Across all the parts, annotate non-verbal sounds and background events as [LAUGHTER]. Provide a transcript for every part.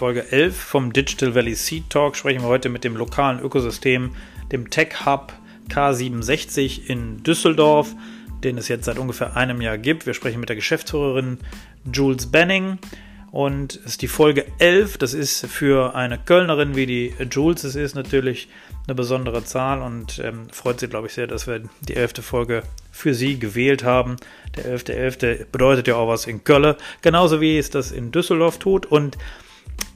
Folge 11 vom Digital Valley Seed Talk sprechen wir heute mit dem lokalen Ökosystem, dem Tech Hub K67 in Düsseldorf, den es jetzt seit ungefähr einem Jahr gibt. Wir sprechen mit der Geschäftsführerin Jules Benning und es ist die Folge 11. Das ist für eine Kölnerin wie die Jules, es ist natürlich eine besondere Zahl und ähm, freut sie, glaube ich, sehr, dass wir die 11. Folge für sie gewählt haben. Der 11.11. .11. bedeutet ja auch was in Köln, genauso wie es das in Düsseldorf tut und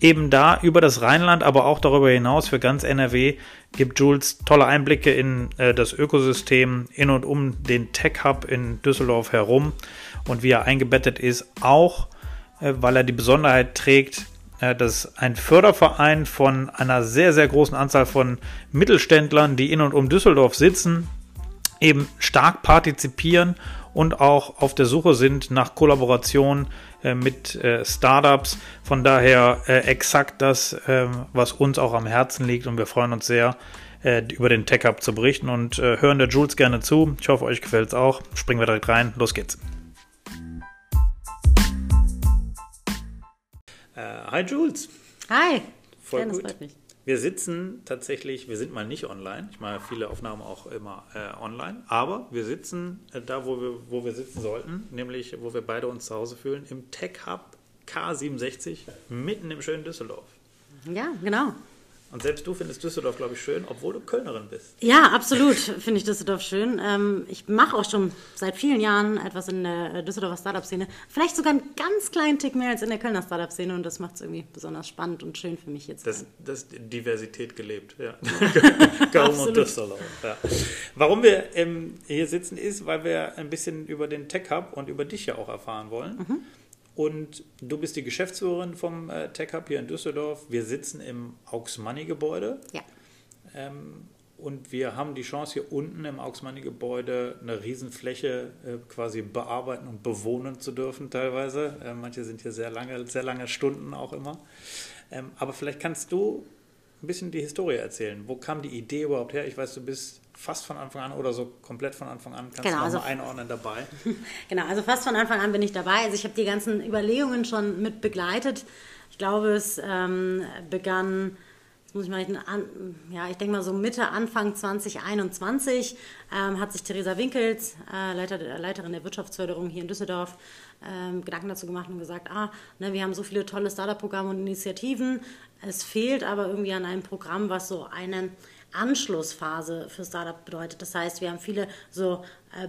eben da über das Rheinland, aber auch darüber hinaus für ganz NRW gibt Jules tolle Einblicke in äh, das Ökosystem in und um den Tech Hub in Düsseldorf herum. Und wie er eingebettet ist, auch äh, weil er die Besonderheit trägt, äh, dass ein Förderverein von einer sehr, sehr großen Anzahl von Mittelständlern, die in und um Düsseldorf sitzen, eben stark partizipieren und auch auf der Suche sind nach Kollaboration äh, mit äh, Startups. Von daher äh, exakt das, ähm, was uns auch am Herzen liegt und wir freuen uns sehr, äh, über den Tech Hub zu berichten und äh, hören der Jules gerne zu. Ich hoffe, euch gefällt es auch. Springen wir direkt rein. Los geht's. Äh, hi Jules. Hi. Voll ja, das gut. Wir sitzen tatsächlich, wir sind mal nicht online. Ich mache viele Aufnahmen auch immer äh, online. Aber wir sitzen äh, da, wo wir, wo wir sitzen sollten, nämlich wo wir beide uns zu Hause fühlen, im Tech Hub K67, mitten im schönen Düsseldorf. Ja, genau. Und selbst du findest Düsseldorf, glaube ich, schön, obwohl du Kölnerin bist. Ja, absolut [LAUGHS] finde ich Düsseldorf schön. Ähm, ich mache auch schon seit vielen Jahren etwas in der Düsseldorfer Startup-Szene. Vielleicht sogar einen ganz kleinen Tick mehr als in der Kölner Startup-Szene. Und das macht es irgendwie besonders spannend und schön für mich jetzt. Das, das Diversität gelebt, ja. Köln [LAUGHS] [LAUGHS] und. Düsseldorf, ja. Warum wir ähm, hier sitzen, ist, weil wir ein bisschen über den Tech Hub und über dich ja auch erfahren wollen. Mhm. Und du bist die Geschäftsführerin vom äh, Tech Hub hier in Düsseldorf. Wir sitzen im Aux Money Gebäude. Ja. Ähm, und wir haben die Chance, hier unten im Aux Money Gebäude eine Riesenfläche äh, quasi bearbeiten und bewohnen zu dürfen teilweise. Äh, manche sind hier sehr lange, sehr lange Stunden auch immer. Ähm, aber vielleicht kannst du ein bisschen die Historie erzählen. Wo kam die Idee überhaupt her? Ich weiß, du bist fast von Anfang an oder so komplett von Anfang an. Kannst Genau, du also- mal einordnen dabei? [LAUGHS] Genau, also fast von Anfang an bin ich dabei. Also ich habe die ganzen Überlegungen schon mit begleitet. Ich glaube, es ähm, begann, jetzt muss ich mal rechnen, an, ja, ich denke mal so Mitte, Anfang 2021 ähm, hat sich Theresa Winkels, äh, Leiter, Leiterin der Wirtschaftsförderung hier in Düsseldorf, ähm, Gedanken dazu gemacht und gesagt, ah, ne, wir haben so viele tolle Startup-Programme und Initiativen. Es fehlt aber irgendwie an einem Programm, was so eine Anschlussphase für Startup bedeutet. Das heißt, wir haben viele so äh,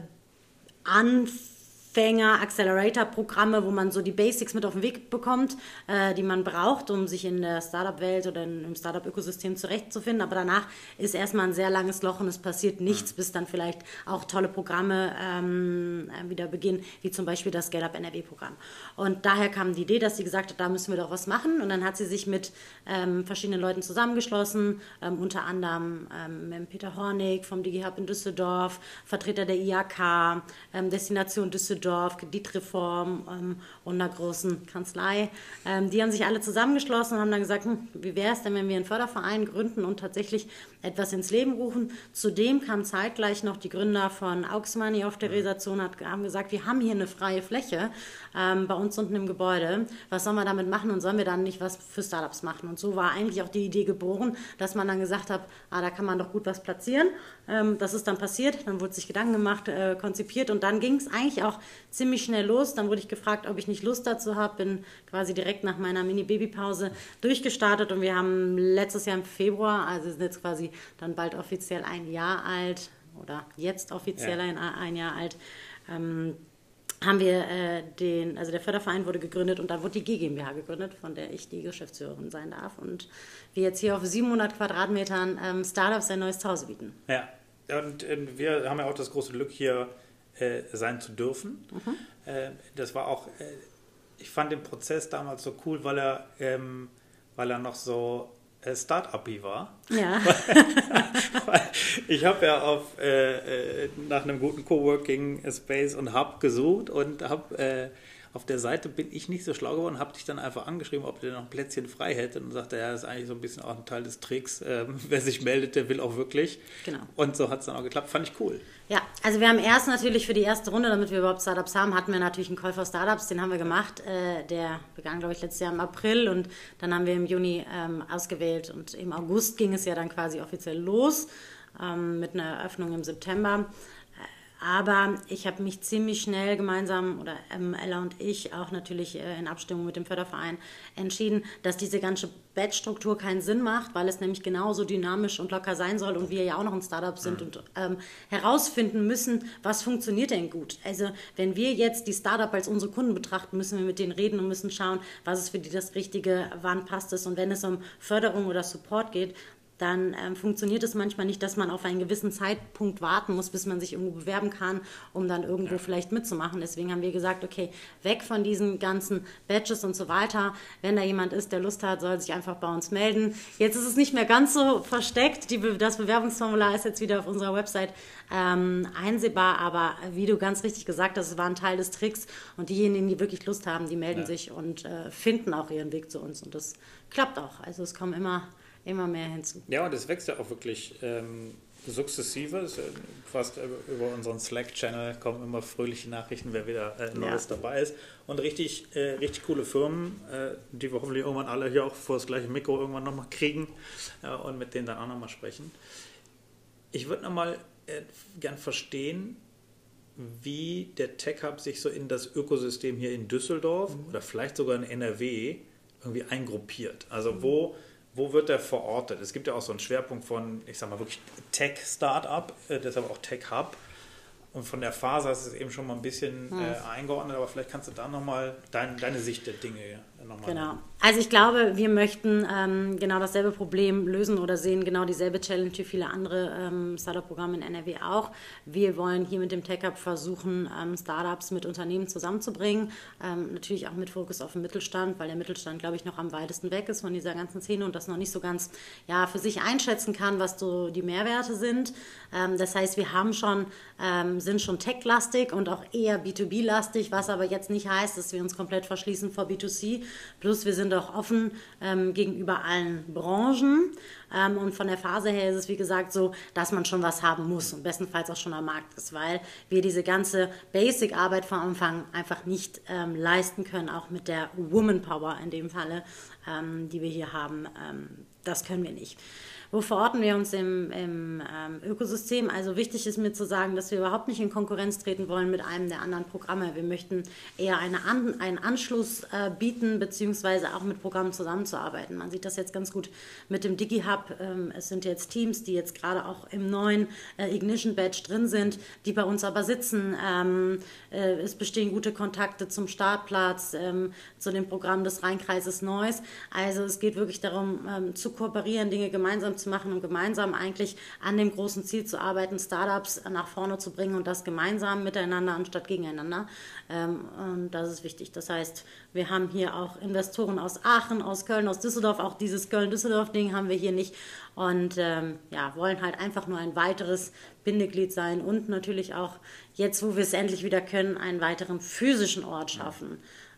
Anfänger, Accelerator-Programme, wo man so die Basics mit auf den Weg bekommt, äh, die man braucht, um sich in der Startup-Welt oder in- im Startup-Ökosystem zurechtzufinden. Aber danach ist erstmal ein sehr langes Loch und es passiert nichts, bis dann vielleicht auch tolle Programme ähm, äh, wieder beginnen, wie zum Beispiel das Scale-Up NRW-Programm. Und daher kam die Idee, dass sie gesagt hat, da müssen wir doch was machen. Und dann hat sie sich mit ähm, verschiedenen Leuten zusammengeschlossen, ähm, unter anderem ähm, mit Peter Hornig vom DigiHub in Düsseldorf, Vertreter der IAK, ähm, Destination Düsseldorf, Kreditreform ähm, und einer großen Kanzlei. Ähm, die haben sich alle zusammengeschlossen und haben dann gesagt, hm, wie wäre es denn, wenn wir einen Förderverein gründen und tatsächlich etwas ins Leben rufen. Zudem kamen zeitgleich noch die Gründer von Aux Money auf der Resation, hat, haben gesagt, wir haben hier eine freie Fläche ähm, bei uns unten im Gebäude. Was sollen wir damit machen und sollen wir dann nicht was für Startups machen? Und so war eigentlich auch die Idee geboren, dass man dann gesagt hat, ah, da kann man doch gut was platzieren. Ähm, das ist dann passiert, dann wurde sich Gedanken gemacht, äh, konzipiert und dann ging es eigentlich auch ziemlich schnell los. Dann wurde ich gefragt, ob ich nicht Lust dazu habe, bin quasi direkt nach meiner Mini-Baby-Pause durchgestartet und wir haben letztes Jahr im Februar, also sind jetzt quasi dann bald offiziell ein Jahr alt oder jetzt offiziell Ja. ein, ein Jahr alt, ähm, haben wir äh, den, also der Förderverein wurde gegründet und dann wurde die G GmbH gegründet, von der ich die Geschäftsführerin sein darf und wir jetzt hier auf 700 Quadratmetern ähm, Startups ein neues Zuhause bieten. Ja. und äh, wir haben ja auch das große Glück, hier äh, sein zu dürfen. Mhm. Äh, das war auch, äh, ich fand den Prozess damals so cool, weil er, ähm, weil er noch so äh, Start-up war. Ja. [LAUGHS] ich habe ja auf, äh, nach einem guten Coworking Space und Hub gesucht und habe auf der Seite bin ich nicht so schlau geworden, habe dich dann einfach angeschrieben, ob der noch ein Plätzchen frei hätte und sagte, ja, das ist eigentlich so ein bisschen auch ein Teil des Tricks. Ähm, [LAUGHS] wer sich meldet, der will auch wirklich. Genau. Und so hat es dann auch geklappt. Fand ich cool. Ja, also wir haben erst natürlich für die erste Runde, damit wir überhaupt Startups haben, hatten wir natürlich einen Call for Startups, den haben wir gemacht. Äh, der begann, glaube ich, letztes Jahr im April und dann haben wir im Juni ähm, ausgewählt und im August ging es ja dann quasi offiziell los ähm, mit einer Eröffnung im September. Aber ich habe mich ziemlich schnell gemeinsam, oder ähm, Ella und ich auch natürlich äh, in Abstimmung mit dem Förderverein, entschieden, dass diese ganze Batch-Struktur keinen Sinn macht, weil es nämlich genauso dynamisch und locker sein soll und wir ja auch noch ein Startup sind mhm. und ähm, herausfinden müssen, was funktioniert denn gut. Also wenn wir jetzt die Startup als unsere Kunden betrachten, müssen wir mit denen reden und müssen schauen, was ist für die das Richtige, wann passt es. Und wenn es um Förderung oder Support geht, dann ähm, funktioniert es manchmal nicht, dass man auf einen gewissen Zeitpunkt warten muss, bis man sich irgendwo bewerben kann, um dann irgendwo ja. vielleicht mitzumachen. Deswegen haben wir gesagt, okay, weg von diesen ganzen Badges und so weiter. Wenn da jemand ist, der Lust hat, soll sich einfach bei uns melden. Jetzt ist es nicht mehr ganz so versteckt. Die, das Bewerbungsformular ist jetzt wieder auf unserer Website ähm, einsehbar, aber wie du ganz richtig gesagt hast, es war ein Teil des Tricks und diejenigen, die wirklich Lust haben, die melden ja. sich und äh, finden auch ihren Weg zu uns und das klappt auch. Also es kommen immer immer mehr hinzu. Ja, und es wächst ja auch wirklich ähm, sukzessive. Äh, fast über unseren Slack-Channel kommen immer fröhliche Nachrichten, wer wieder äh, Neues ja. dabei ist. Und richtig, äh, richtig coole Firmen, äh, die wir hoffentlich irgendwann alle hier auch vor das gleiche Mikro irgendwann nochmal kriegen und mit denen dann auch nochmal sprechen. Ich würde nochmal äh, gern verstehen, wie der Tech Hub sich so in das Ökosystem hier in Düsseldorf mhm. oder vielleicht sogar in NRW irgendwie eingruppiert. Also mhm. wo wo wird der verortet? Es gibt ja auch so einen Schwerpunkt von, ich sag mal wirklich Tech-Startup, äh, deshalb auch Tech-Hub. Und von der Phase hast du es eben schon mal ein bisschen hm. äh, eingeordnet, aber vielleicht kannst du da nochmal dein, deine Sicht der Dinge nochmal. Genau. Also ich glaube, wir möchten ähm, genau dasselbe Problem lösen oder sehen genau dieselbe Challenge wie viele andere ähm, Startup-Programme in NRW auch. Wir wollen hier mit dem Tech Hub versuchen, ähm, Startups mit Unternehmen zusammenzubringen. Ähm, natürlich auch mit Fokus auf den Mittelstand, weil der Mittelstand, glaube ich, noch am weitesten weg ist von dieser ganzen Szene und das noch nicht so ganz ja, für sich einschätzen kann, was so die Mehrwerte sind. Ähm, das heißt, wir haben schon, ähm, sind schon tech-lastig und auch eher B2B-lastig, was aber jetzt nicht heißt, dass wir uns komplett verschließen vor B2C. Plus wir sind auch offen ähm, gegenüber allen Branchen. Ähm, und von der Phase her ist es, wie gesagt, so, dass man schon was haben muss und bestenfalls auch schon am Markt ist, weil wir diese ganze Basic-Arbeit vom Anfang einfach nicht ähm, leisten können, auch mit der Woman Power in dem Falle, ähm, die wir hier haben. Ähm, das können wir nicht. Wo verorten wir uns im, im ähm, Ökosystem? Also wichtig ist mir zu sagen, dass wir überhaupt nicht in Konkurrenz treten wollen mit einem der anderen Programme. Wir möchten eher eine An einen Anschluss äh, bieten, beziehungsweise auch mit Programmen zusammenzuarbeiten. Man sieht das jetzt ganz gut mit dem DigiHub. Ähm, es sind jetzt Teams, die jetzt gerade auch im neuen äh, Ignition Badge drin sind, die bei uns aber sitzen. Ähm, äh, es bestehen gute Kontakte zum Startplatz, ähm, zu dem Programm des Rheinkreises Neuss. Also es geht wirklich darum, ähm, zu kooperieren, Dinge gemeinsam zu zu machen und gemeinsam eigentlich an dem großen Ziel zu arbeiten, Startups nach vorne zu bringen und das gemeinsam miteinander anstatt gegeneinander. Ähm, und das ist wichtig. Das heißt, wir haben hier auch Investoren aus Aachen, aus Köln, aus Düsseldorf. Auch dieses Köln-Düsseldorf-Ding haben wir hier nicht. Und ähm, ja, wollen halt einfach nur ein weiteres Bindeglied sein und natürlich auch jetzt, wo wir es endlich wieder können, einen weiteren physischen Ort schaffen.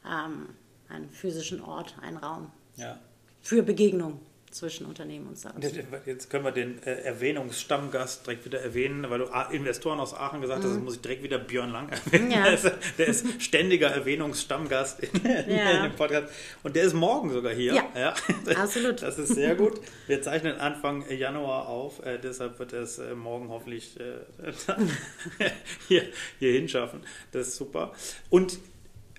Ähm, einen physischen Ort, einen Raum. Ja. Für Begegnung zwischen Unternehmen und Startups. Jetzt können wir den äh, Erwähnungsstammgast direkt wieder erwähnen, weil du Investoren aus Aachen gesagt hast, mhm. muss ich direkt wieder Björn Lang [LAUGHS] erwähnen. Ja. Der, ist, der, ist, ständiger Erwähnungsstammgast [LAUGHS] in, ja. in, dem Podcast. Und der ist morgen sogar hier. Ja, ja. [LAUGHS] absolut. Das ist sehr gut. Wir zeichnen Anfang Januar auf, äh, deshalb wird er es äh, morgen hoffentlich äh, hier, hier hinschaffen. Das ist super. Und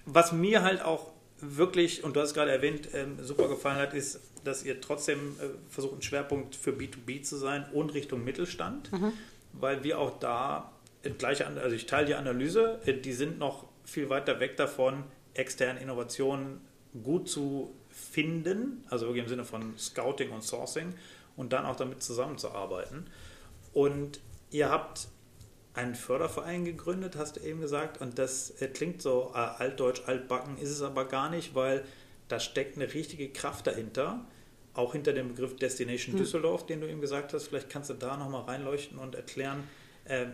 was mir halt auch wirklich, und du hast es gerade erwähnt, ähm, super gefallen hat, ist, dass ihr trotzdem äh, versucht, ein Schwerpunkt für B2B zu sein und Richtung Mittelstand, mhm. weil wir auch da äh, gleiche, also ich teile die Analyse, äh, die sind noch viel weiter weg davon, externe Innovationen gut zu finden, also wirklich im Sinne von Scouting und Sourcing und dann auch damit zusammenzuarbeiten. Und ihr habt einen Förderverein gegründet, hast du eben gesagt, und das klingt so altdeutsch, altbacken, ist es aber gar nicht, weil da steckt eine richtige Kraft dahinter, auch hinter dem Begriff Destination hm. Düsseldorf, den du eben gesagt hast. Vielleicht kannst du da nochmal reinleuchten und erklären, äh,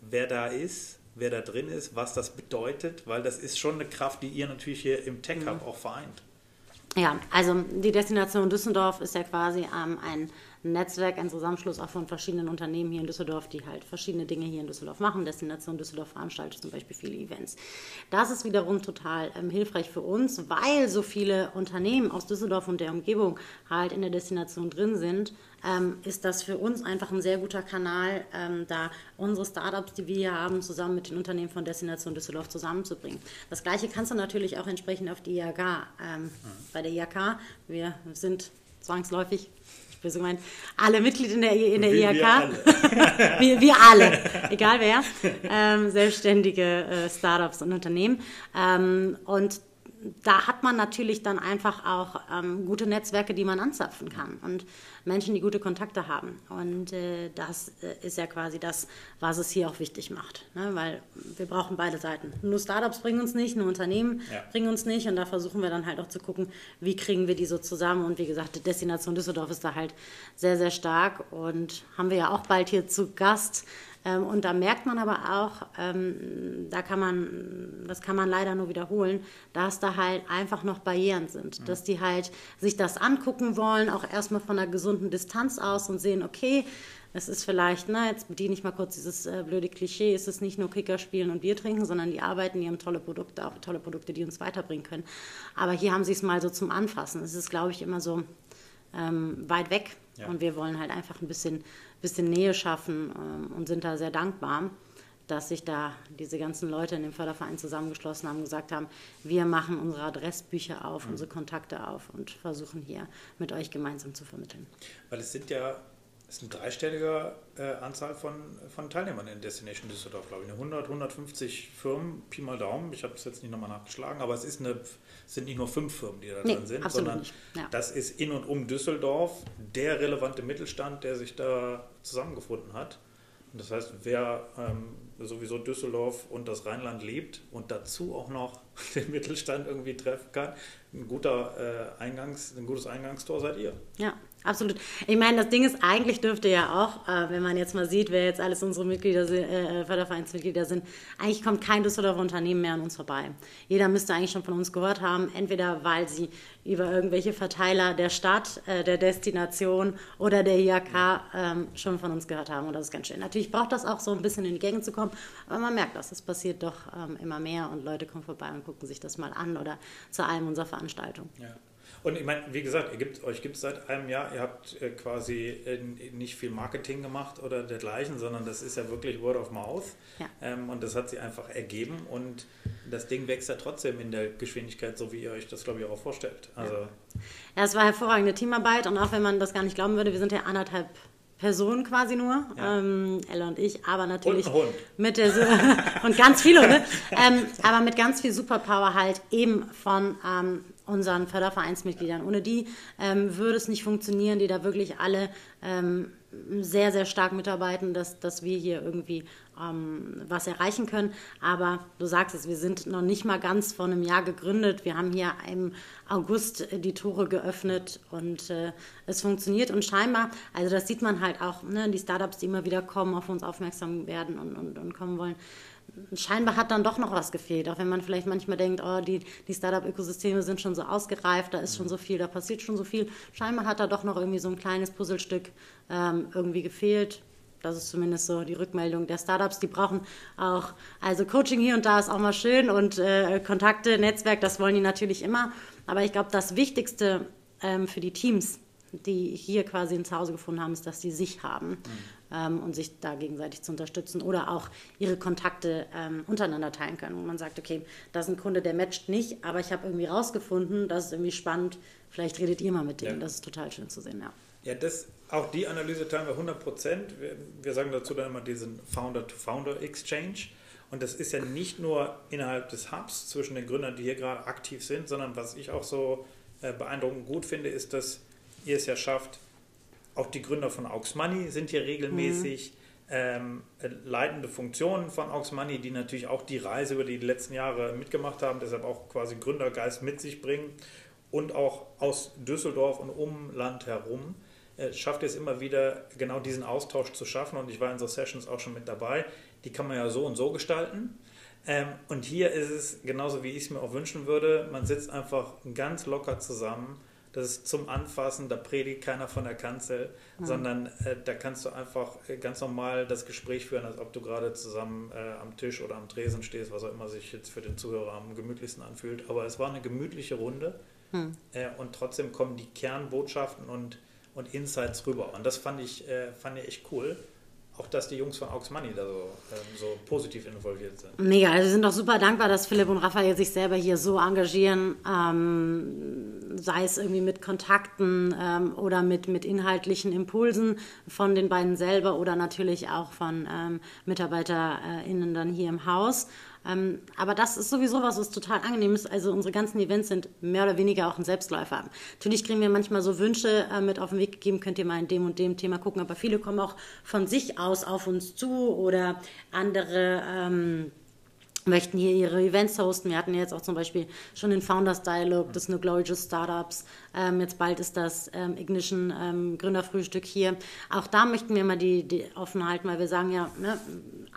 wer da ist, wer da drin ist, was das bedeutet, weil das ist schon eine Kraft, die ihr natürlich hier im Tech Hub hm. auch vereint. Ja, also die Destination Düsseldorf ist ja quasi ähm, ein Netzwerk, ein Zusammenschluss auch von verschiedenen Unternehmen hier in Düsseldorf, die halt verschiedene Dinge hier in Düsseldorf machen. Destination Düsseldorf veranstaltet zum Beispiel viele Events. Das ist wiederum total ähm, hilfreich für uns, weil so viele Unternehmen aus Düsseldorf und der Umgebung halt in der Destination drin sind, ähm, ist das für uns einfach ein sehr guter Kanal, ähm, da unsere Startups, die wir hier haben, zusammen mit den Unternehmen von Destination Düsseldorf zusammenzubringen. Das gleiche kannst du natürlich auch entsprechend auf die IHK. Ähm, mhm. Bei der IHK, wir sind zwangsläufig böse gemeint, alle Mitglieder in der, in der IHK. Wir alle. [LAUGHS] wir, wir alle, [LAUGHS] egal wer. Ähm, selbstständige äh, Startups und Unternehmen. Ähm, und da hat man natürlich dann einfach auch ähm, gute Netzwerke, die man anzapfen kann und Menschen, die gute Kontakte haben. Und äh, das äh, ist ja quasi das, was es hier auch wichtig macht, ne? weil wir brauchen beide Seiten. Nur Startups bringen uns nicht, nur Unternehmen ja. bringen uns nicht und da versuchen wir dann halt auch zu gucken, wie kriegen wir die so zusammen. Und wie gesagt, die Destination Düsseldorf ist da halt sehr, sehr stark und haben wir ja auch bald hier zu Gast. Ähm, und da merkt man aber auch, ähm, da kann man, das kann man leider nur wiederholen, dass da halt einfach noch Barrieren sind. Mhm. Dass die halt sich das angucken wollen, auch erstmal von einer gesunden Distanz aus und sehen, okay, es ist vielleicht, na, jetzt bediene ich mal kurz dieses äh, blöde Klischee, es ist nicht nur Kicker spielen und Bier trinken, sondern die arbeiten, die haben tolle Produkte, auch tolle Produkte, die uns weiterbringen können. Aber hier haben sie es mal so zum Anfassen. Es ist, glaube ich, immer so ähm, weit weg. Ja. Und wir wollen halt einfach ein bisschen bisschen Nähe schaffen ähm, und sind da sehr dankbar, dass sich da diese ganzen Leute in dem Förderverein zusammengeschlossen haben und gesagt haben, wir machen unsere Adressbücher auf, mhm. unsere Kontakte auf und versuchen hier mit euch gemeinsam zu vermitteln. Weil es sind ja ist eine dreistellige äh, Anzahl von, von Teilnehmern in Destination Düsseldorf, glaube ich. Eine 100, 150 Firmen, Pi mal Daumen. Ich habe es jetzt nicht nochmal nachgeschlagen, aber es ist eine, sind nicht nur fünf Firmen, die da nee, drin sind, sondern ja. das ist in und um Düsseldorf der relevante Mittelstand, der sich da zusammengefunden hat. Und das heißt, wer ähm, sowieso Düsseldorf und das Rheinland liebt und dazu auch noch [LAUGHS] den Mittelstand irgendwie treffen kann, ein guter äh, Eingangs, ein gutes Eingangstor seid ihr. Ja, Absolut. Ich meine, das Ding ist, eigentlich dürfte ja auch, äh, wenn man jetzt mal sieht, wer jetzt alles unsere Mitglieder sind, äh, Fördervereinsmitglieder sind, eigentlich kommt kein Düsseldorfer Unternehmen mehr an uns vorbei. Jeder müsste eigentlich schon von uns gehört haben, entweder weil sie über irgendwelche Verteiler der Stadt, äh, der Destination oder der IHK ähm, schon von uns gehört haben. Und das ist ganz schön. Natürlich braucht das auch so ein bisschen in die Gegend zu kommen, aber man merkt das, es passiert doch ähm, immer mehr und Leute kommen vorbei und gucken sich das mal an oder zu einem unserer Veranstaltungen. Ja. Und ich meine, wie gesagt, ihr gibt, euch gibt es seit einem Jahr, ihr habt äh, quasi äh, nicht viel Marketing gemacht oder dergleichen, sondern das ist ja wirklich Word of Mouth. Ja. Ähm, und das hat sich einfach ergeben und das Ding wächst ja trotzdem in der Geschwindigkeit, so wie ihr euch das, glaube ich, auch vorstellt. Also, ja. ja, es war hervorragende Teamarbeit und auch wenn man das gar nicht glauben würde, wir sind ja anderthalb Personen quasi nur, ja. ähm, Ella und ich, aber natürlich und mit der [LAUGHS] und ganz viele, ne? ähm, aber mit ganz viel Superpower halt eben von ähm, unseren Fördervereinsmitgliedern. Ohne die ähm, würde es nicht funktionieren, die da wirklich alle ähm, sehr, sehr stark mitarbeiten, dass, dass wir hier irgendwie ähm, was erreichen können. Aber du sagst es, wir sind noch nicht mal ganz vor einem Jahr gegründet. Wir haben hier im August die Tore geöffnet und äh, es funktioniert. Und scheinbar, also das sieht man halt auch, ne, die Startups, die immer wieder kommen, auf uns aufmerksam werden und, und, und kommen wollen scheinbar hat dann doch noch was gefehlt, auch wenn man vielleicht manchmal denkt, oh, die, die Startup-Ökosysteme sind schon so ausgereift, da ist schon so viel, da passiert schon so viel. Scheinbar hat da doch noch irgendwie so ein kleines Puzzlestück ähm, irgendwie gefehlt. Das ist zumindest so die Rückmeldung der Startups. Die brauchen auch, also Coaching hier und da ist auch mal schön und äh, Kontakte, Netzwerk, das wollen die natürlich immer. Aber ich glaube, das Wichtigste ähm, für die Teams, die hier quasi ein Zuhause gefunden haben, ist, dass sie sich haben. Mhm ähm, und sich da gegenseitig zu unterstützen oder auch ihre Kontakte ähm, untereinander teilen können. Und man sagt, okay, das ist ein Kunde, der matcht nicht, aber ich habe irgendwie rausgefunden, das ist irgendwie spannend, vielleicht redet ihr mal mit denen. Ja. Das ist total schön zu sehen, ja. Ja, das, auch die Analyse teilen wir 100 Prozent. Wir, wir sagen dazu dann immer diesen Founder-to-Founder-Exchange. Und das ist ja nicht nur innerhalb des Hubs zwischen den Gründern, die hier gerade aktiv sind, sondern was ich auch so äh, beeindruckend gut finde, ist, dass ihr es ja schafft, auch die Gründer von Aux Money sind hier regelmäßig. Mhm. ähm, leitende Funktionen von Aux Money, die natürlich auch die Reise über die letzten Jahre mitgemacht haben, deshalb auch quasi Gründergeist mit sich bringen und auch aus Düsseldorf und Umland herum äh, schafft es immer wieder genau diesen Austausch zu schaffen und ich war in so Sessions auch schon mit dabei. Die kann man ja so und so gestalten. Ähm, und hier ist es genauso, wie ich es mir auch wünschen würde. Man sitzt einfach ganz locker zusammen das ist zum Anfassen, da predigt keiner von der Kanzel, mhm. sondern äh, da kannst du einfach äh, ganz normal das Gespräch führen, als ob du gerade zusammen äh, am Tisch oder am Tresen stehst, was auch immer sich jetzt für den Zuhörer am gemütlichsten anfühlt. Aber es war eine gemütliche Runde mhm. äh, und trotzdem kommen die Kernbotschaften und, und Insights rüber. Und das fand ich, äh, fand ich echt cool auch, dass die Jungs von Aux Money da so, ähm, so positiv involviert sind. Mega, also wir sind auch super dankbar, dass Philipp und Raphael sich selber hier so engagieren, ähm, sei es irgendwie mit Kontakten ähm, oder mit, mit inhaltlichen Impulsen von den beiden selber oder natürlich auch von ähm, MitarbeiterInnen dann hier im Haus. Ähm, aber das ist sowieso was, was total angenehm ist. Also unsere ganzen Events sind mehr oder weniger auch ein Selbstläufer. Natürlich kriegen wir manchmal so Wünsche äh, mit auf den Weg gegeben, könnt ihr mal in dem und dem Thema gucken, aber viele kommen auch von sich aus auf uns zu oder andere ähm, möchten hier ihre Events hosten. Wir hatten jetzt auch zum Beispiel schon den Founders Dialogue des New Glorious Startups. Ähm, jetzt bald ist das ähm, Ignition ähm, Gründerfrühstück hier. Auch da möchten wir mal die, die offen halten, weil wir sagen ja, ne,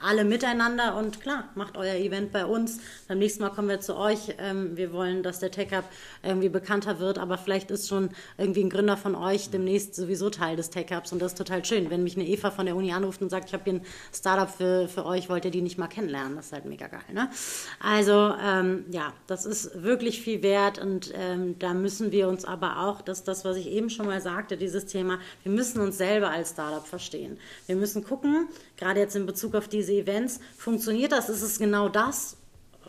alle miteinander und klar, macht euer Event bei uns. Beim nächsten Mal kommen wir zu euch. Ähm, wir wollen, dass der Tech Hub irgendwie bekannter wird, aber vielleicht ist schon irgendwie ein Gründer von euch demnächst sowieso Teil des Tech Hubs und das ist total schön. Wenn mich eine Eva von der Uni anruft und sagt, ich habe hier ein Startup für, für euch, wollt ihr die nicht mal kennenlernen? Das ist halt mega geil. Ne? Also ähm, ja, das ist wirklich viel wert und ähm, da müssen wir uns aber auch, das ist das, was ich eben schon mal sagte, dieses Thema, wir müssen uns selber als Startup verstehen. Wir müssen gucken, gerade jetzt in Bezug auf diese Events, funktioniert das? Ist es genau das,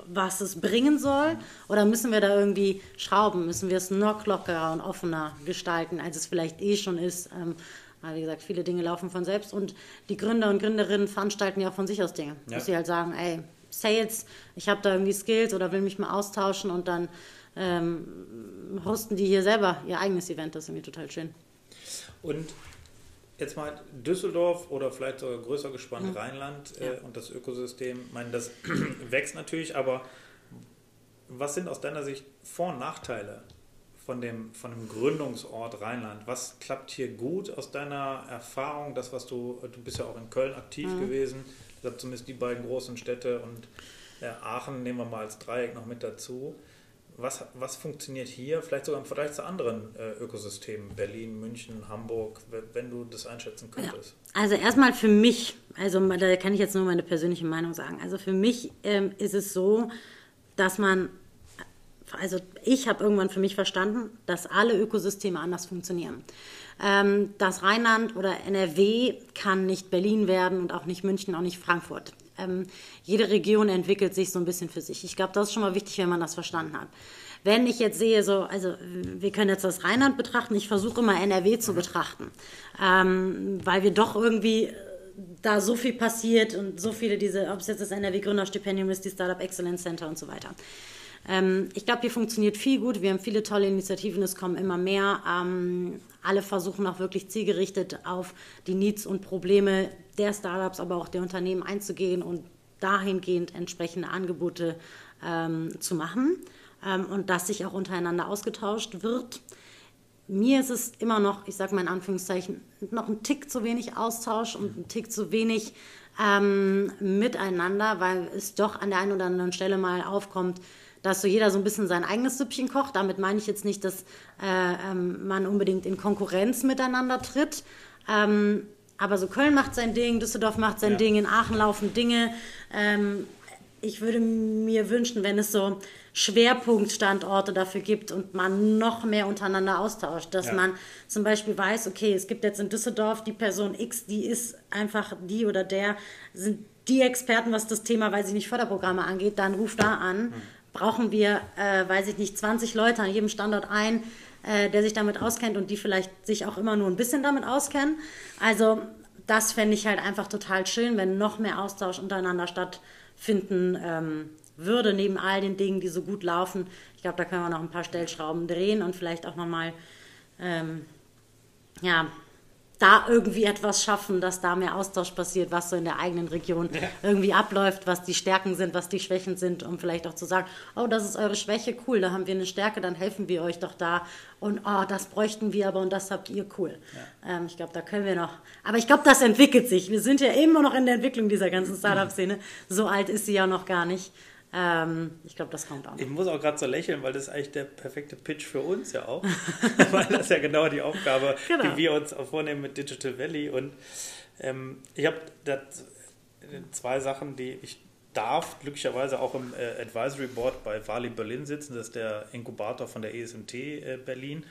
was es bringen soll? Oder müssen wir da irgendwie schrauben? Müssen wir es noch lockerer und offener gestalten, als es vielleicht eh schon ist? Ähm, aber wie gesagt, viele Dinge laufen von selbst und die Gründer und Gründerinnen veranstalten ja auch von sich aus Dinge. Ja. Dass sie halt sagen, ey, Sales, ich habe da irgendwie Skills oder will mich mal austauschen und dann ähm, hosten die hier selber ihr eigenes Event. Das ist irgendwie total schön. Und jetzt mal Düsseldorf oder vielleicht sogar größer gespannt mhm. Rheinland äh, ja. und das Ökosystem. Ich meine, das [CLEARS THROAT] wächst natürlich, aber was sind aus deiner Sicht Vor- und Nachteile von dem, von dem Gründungsort Rheinland? Was klappt hier gut aus deiner Erfahrung? Das, was du, du bist ja auch in Köln aktiv mhm. gewesen, ich zumindest die beiden großen Städte und ja, Aachen nehmen wir mal als Dreieck noch mit dazu. Was, was funktioniert hier, vielleicht sogar im Vergleich zu anderen äh, Ökosystemen, Berlin, München, Hamburg, wenn du das einschätzen könntest? Ja, also erstmal für mich, also da kann ich jetzt nur meine persönliche Meinung sagen. Also für mich ähm, ist es so, dass man, also ich habe irgendwann für mich verstanden, dass alle Ökosysteme anders funktionieren. Ähm, das Rheinland oder NRW kann nicht Berlin werden und auch nicht München, auch nicht Frankfurt. Ähm, jede Region entwickelt sich so ein bisschen für sich. Ich glaube, das ist schon mal wichtig, wenn man das verstanden hat. Wenn ich jetzt sehe, so, also wir können jetzt das Rheinland betrachten, ich versuche immer NRW zu betrachten, ähm, weil wir doch irgendwie da so viel passiert und so viele diese, ob es jetzt das NRW Gründerstipendium ist, die Startup Excellence Center und so weiter. Ähm, ich glaube, hier funktioniert viel gut. Wir haben viele tolle Initiativen, es kommen immer mehr. Ähm, alle versuchen auch wirklich zielgerichtet auf die Needs und Probleme der Startups, aber auch der Unternehmen einzugehen und dahingehend entsprechende Angebote ähm, zu machen ähm, und dass sich auch untereinander ausgetauscht wird. Mir ist es immer noch, ich sage mal in Anführungszeichen, noch ein Tick zu wenig Austausch und ein Tick zu wenig ähm, miteinander, weil es doch an der einen oder anderen Stelle mal aufkommt, dass so jeder so ein bisschen sein eigenes Süppchen kocht. Damit meine ich jetzt nicht, dass äh, ähm, man unbedingt in Konkurrenz miteinander tritt. Ähm, aber so Köln macht sein Ding, Düsseldorf macht sein ja. Ding, in Aachen laufen Dinge. Ähm, ich würde mir wünschen, wenn es so Schwerpunktstandorte dafür gibt und man noch mehr untereinander austauscht, dass ja. man zum Beispiel weiß, okay, es gibt jetzt in Düsseldorf die Person X, die ist einfach die oder der, sind die Experten, was das Thema, weiß ich nicht, Förderprogramme angeht, dann ruf da an. Mhm brauchen wir, äh, weiß ich nicht, 20 Leute an jedem Standort ein, äh, der sich damit auskennt und die vielleicht sich auch immer nur ein bisschen damit auskennen. Also das fände ich halt einfach total schön, wenn noch mehr Austausch untereinander stattfinden ähm, würde, neben all den Dingen, die so gut laufen. Ich glaube, da können wir noch ein paar Stellschrauben drehen und vielleicht auch nochmal, ähm, ja, da irgendwie etwas schaffen, dass da mehr Austausch passiert, was so in der eigenen Region ja. irgendwie abläuft, was die Stärken sind, was die Schwächen sind, um vielleicht auch zu sagen, oh, das ist eure Schwäche, cool, da haben wir eine Stärke, dann helfen wir euch doch da und oh, das bräuchten wir aber und das habt ihr, cool. Ja. Ähm, ich glaube, da können wir noch, aber ich glaube, das entwickelt sich. Wir sind ja immer noch in der Entwicklung dieser ganzen [LAUGHS] Startup-Szene. So alt ist sie ja noch gar nicht. Ähm, ich glaube, das kommt auch. Ich muss auch gerade so lächeln, weil das ist eigentlich der perfekte Pitch für uns ja auch. [LAUGHS] weil das ist ja genau die Aufgabe, genau. die wir uns auch vornehmen mit Digital Valley. Und ähm, ich habe zwei Sachen, die ich darf glücklicherweise auch im äh, Advisory Board bei Wali Berlin sitzen. Das ist der Inkubator von der ESMT äh, Berlin.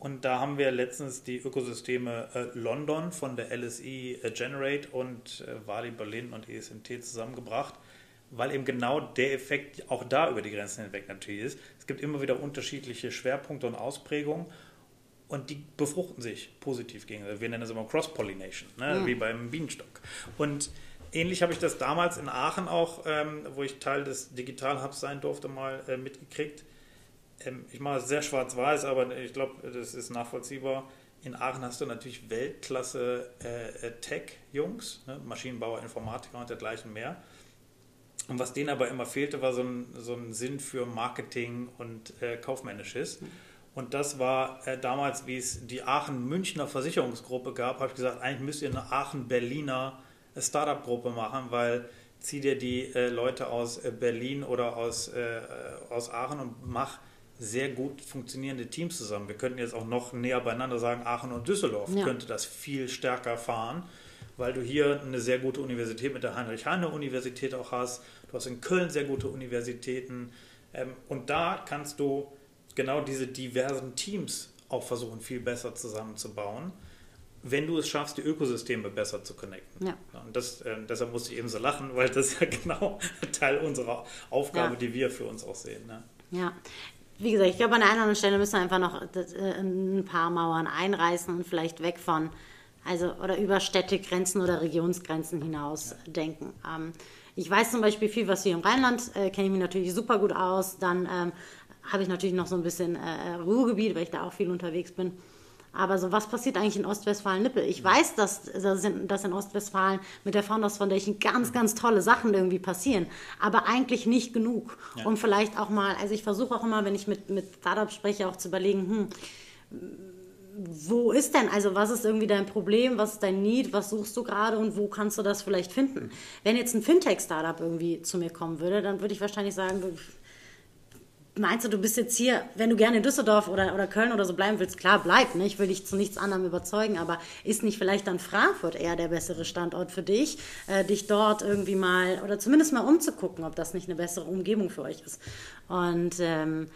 Und da haben wir letztens die Ökosysteme äh, London von der LSI äh, Generate und äh, Wali Berlin und ESMT zusammengebracht weil eben genau der Effekt auch da über die Grenzen hinweg natürlich ist. Es gibt immer wieder unterschiedliche Schwerpunkte und Ausprägungen und die befruchten sich positiv gegenüber. Wir nennen das immer Cross-Pollination, ne? mhm. wie beim Bienenstock. Und ähnlich habe ich das damals in Aachen auch, ähm, wo ich Teil des Digital Hubs sein durfte, mal äh, mitgekriegt. Ähm, ich mache es sehr schwarz-weiß, aber ich glaube, das ist nachvollziehbar. In Aachen hast du natürlich Weltklasse äh, Tech-Jungs, ne? Maschinenbauer, Informatiker und dergleichen mehr. Und was denen aber immer fehlte, war so ein, so ein Sinn für Marketing und äh, Kaufmännisches. Und das war äh, damals, wie es die Aachen-Münchner Versicherungsgruppe gab, habe ich gesagt, eigentlich müsst ihr eine Aachen-Berliner Startup-Gruppe machen, weil zieh dir die äh, Leute aus äh, Berlin oder aus, äh, aus Aachen und mach sehr gut funktionierende Teams zusammen. Wir könnten jetzt auch noch näher beieinander sagen, Aachen und Düsseldorf ja. könnte das viel stärker fahren weil du hier eine sehr gute Universität mit der Heinrich-Heine-Universität auch hast. Du hast in Köln sehr gute Universitäten. Ähm, und da kannst du genau diese diversen Teams auch versuchen, viel besser zusammenzubauen, wenn du es schaffst, die Ökosysteme besser zu connecten. Ja. Und das, äh, deshalb musste ich eben so lachen, weil das ist ja [LAUGHS] genau Teil unserer Aufgabe, ja. die wir für uns auch sehen. Ne? Ja, wie gesagt, ich glaube, an einer anderen Stelle müssen wir einfach noch äh, ein paar Mauern einreißen und vielleicht weg von also oder über Städtegrenzen oder Regionsgrenzen hinaus denken. Ähm, ich weiß zum Beispiel viel, was hier im Rheinland, äh, kenne ich mich natürlich super gut aus. Dann ähm, habe ich natürlich noch so ein bisschen äh, Ruhrgebiet, weil ich da auch viel unterwegs bin. Aber so, was passiert eigentlich in Ostwestfalen-Lippe? Ich weiß, dass, dass, in, dass in Ostwestfalen mit der Founders Foundation ganz, ganz tolle Sachen irgendwie passieren, aber eigentlich nicht genug. Ja. Um vielleicht auch mal, also ich versuche auch immer, wenn ich mit, mit Startups spreche, auch zu überlegen, hm, wo ist denn, also was ist irgendwie dein Problem, was ist dein Need, was suchst du gerade und wo kannst du das vielleicht finden? Wenn jetzt ein Fintech-Startup irgendwie zu mir kommen würde, dann würde ich wahrscheinlich sagen, meinst du, du bist jetzt hier, wenn du gerne in Düsseldorf oder, oder Köln oder so bleiben willst, klar, bleib, ne? ich will dich zu nichts anderem überzeugen, aber ist nicht vielleicht dann Frankfurt eher der bessere Standort für dich, äh, dich dort irgendwie mal, oder zumindest mal umzugucken, ob das nicht eine bessere Umgebung für euch ist. Und ähm,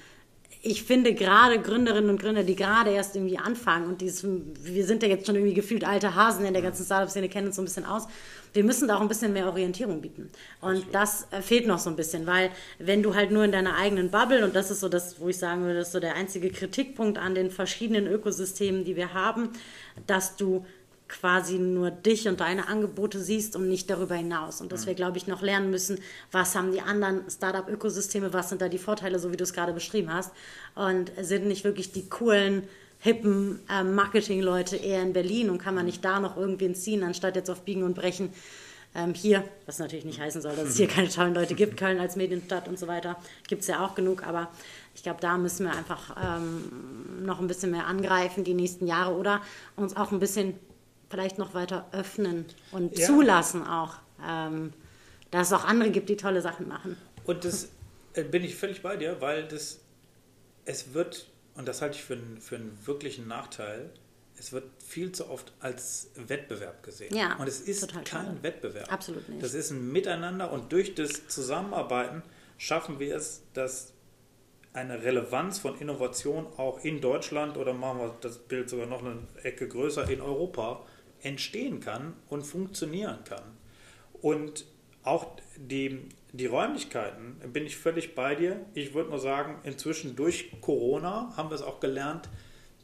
ich finde gerade Gründerinnen und Gründer, die gerade erst irgendwie anfangen und dieses, wir sind ja jetzt schon irgendwie gefühlt alte Hasen in der ganzen Startup-Szene, kennen uns so ein bisschen aus. Wir müssen da auch ein bisschen mehr Orientierung bieten. Und das äh, fehlt noch so ein bisschen, weil wenn du halt nur in deiner eigenen Bubble, und das ist so das, wo ich sagen würde, das ist so der einzige Kritikpunkt an den verschiedenen Ökosystemen, die wir haben, dass du quasi nur dich und deine Angebote siehst und nicht darüber hinaus. Und dass wir, glaube ich, noch lernen müssen, was haben die anderen Startup-Ökosysteme, was sind da die Vorteile, so wie du es gerade beschrieben hast. Und sind nicht wirklich die coolen, hippen äh, Marketing-Leute eher in Berlin und kann man nicht da noch irgendwen ziehen, anstatt jetzt auf Biegen und Brechen ähm, hier, was natürlich nicht heißen soll, dass es [LAUGHS] hier keine tollen Leute gibt, Köln als Medienstadt und so weiter, gibt es ja auch genug, aber ich glaube, da müssen wir einfach ähm, noch ein bisschen mehr angreifen die nächsten Jahre oder uns auch ein bisschen vielleicht noch weiter öffnen und ja. zulassen auch, ähm, dass es auch andere gibt, die tolle Sachen machen. Und das äh, bin ich völlig bei dir, weil das, es wird, und das halte ich für, einen, für einen wirklichen Nachteil, es wird viel zu oft als Wettbewerb gesehen. Ja, und es ist kein toll. Wettbewerb. Absolut nicht. Das ist ein Miteinander und durch das Zusammenarbeiten schaffen wir es, dass eine Relevanz von Innovation auch in Deutschland oder machen wir das Bild sogar noch eine Ecke größer in Europa entstehen kann und funktionieren kann. Und auch die, die Räumlichkeiten, bin ich völlig bei dir. Ich würde nur sagen, inzwischen durch Corona haben wir es auch gelernt,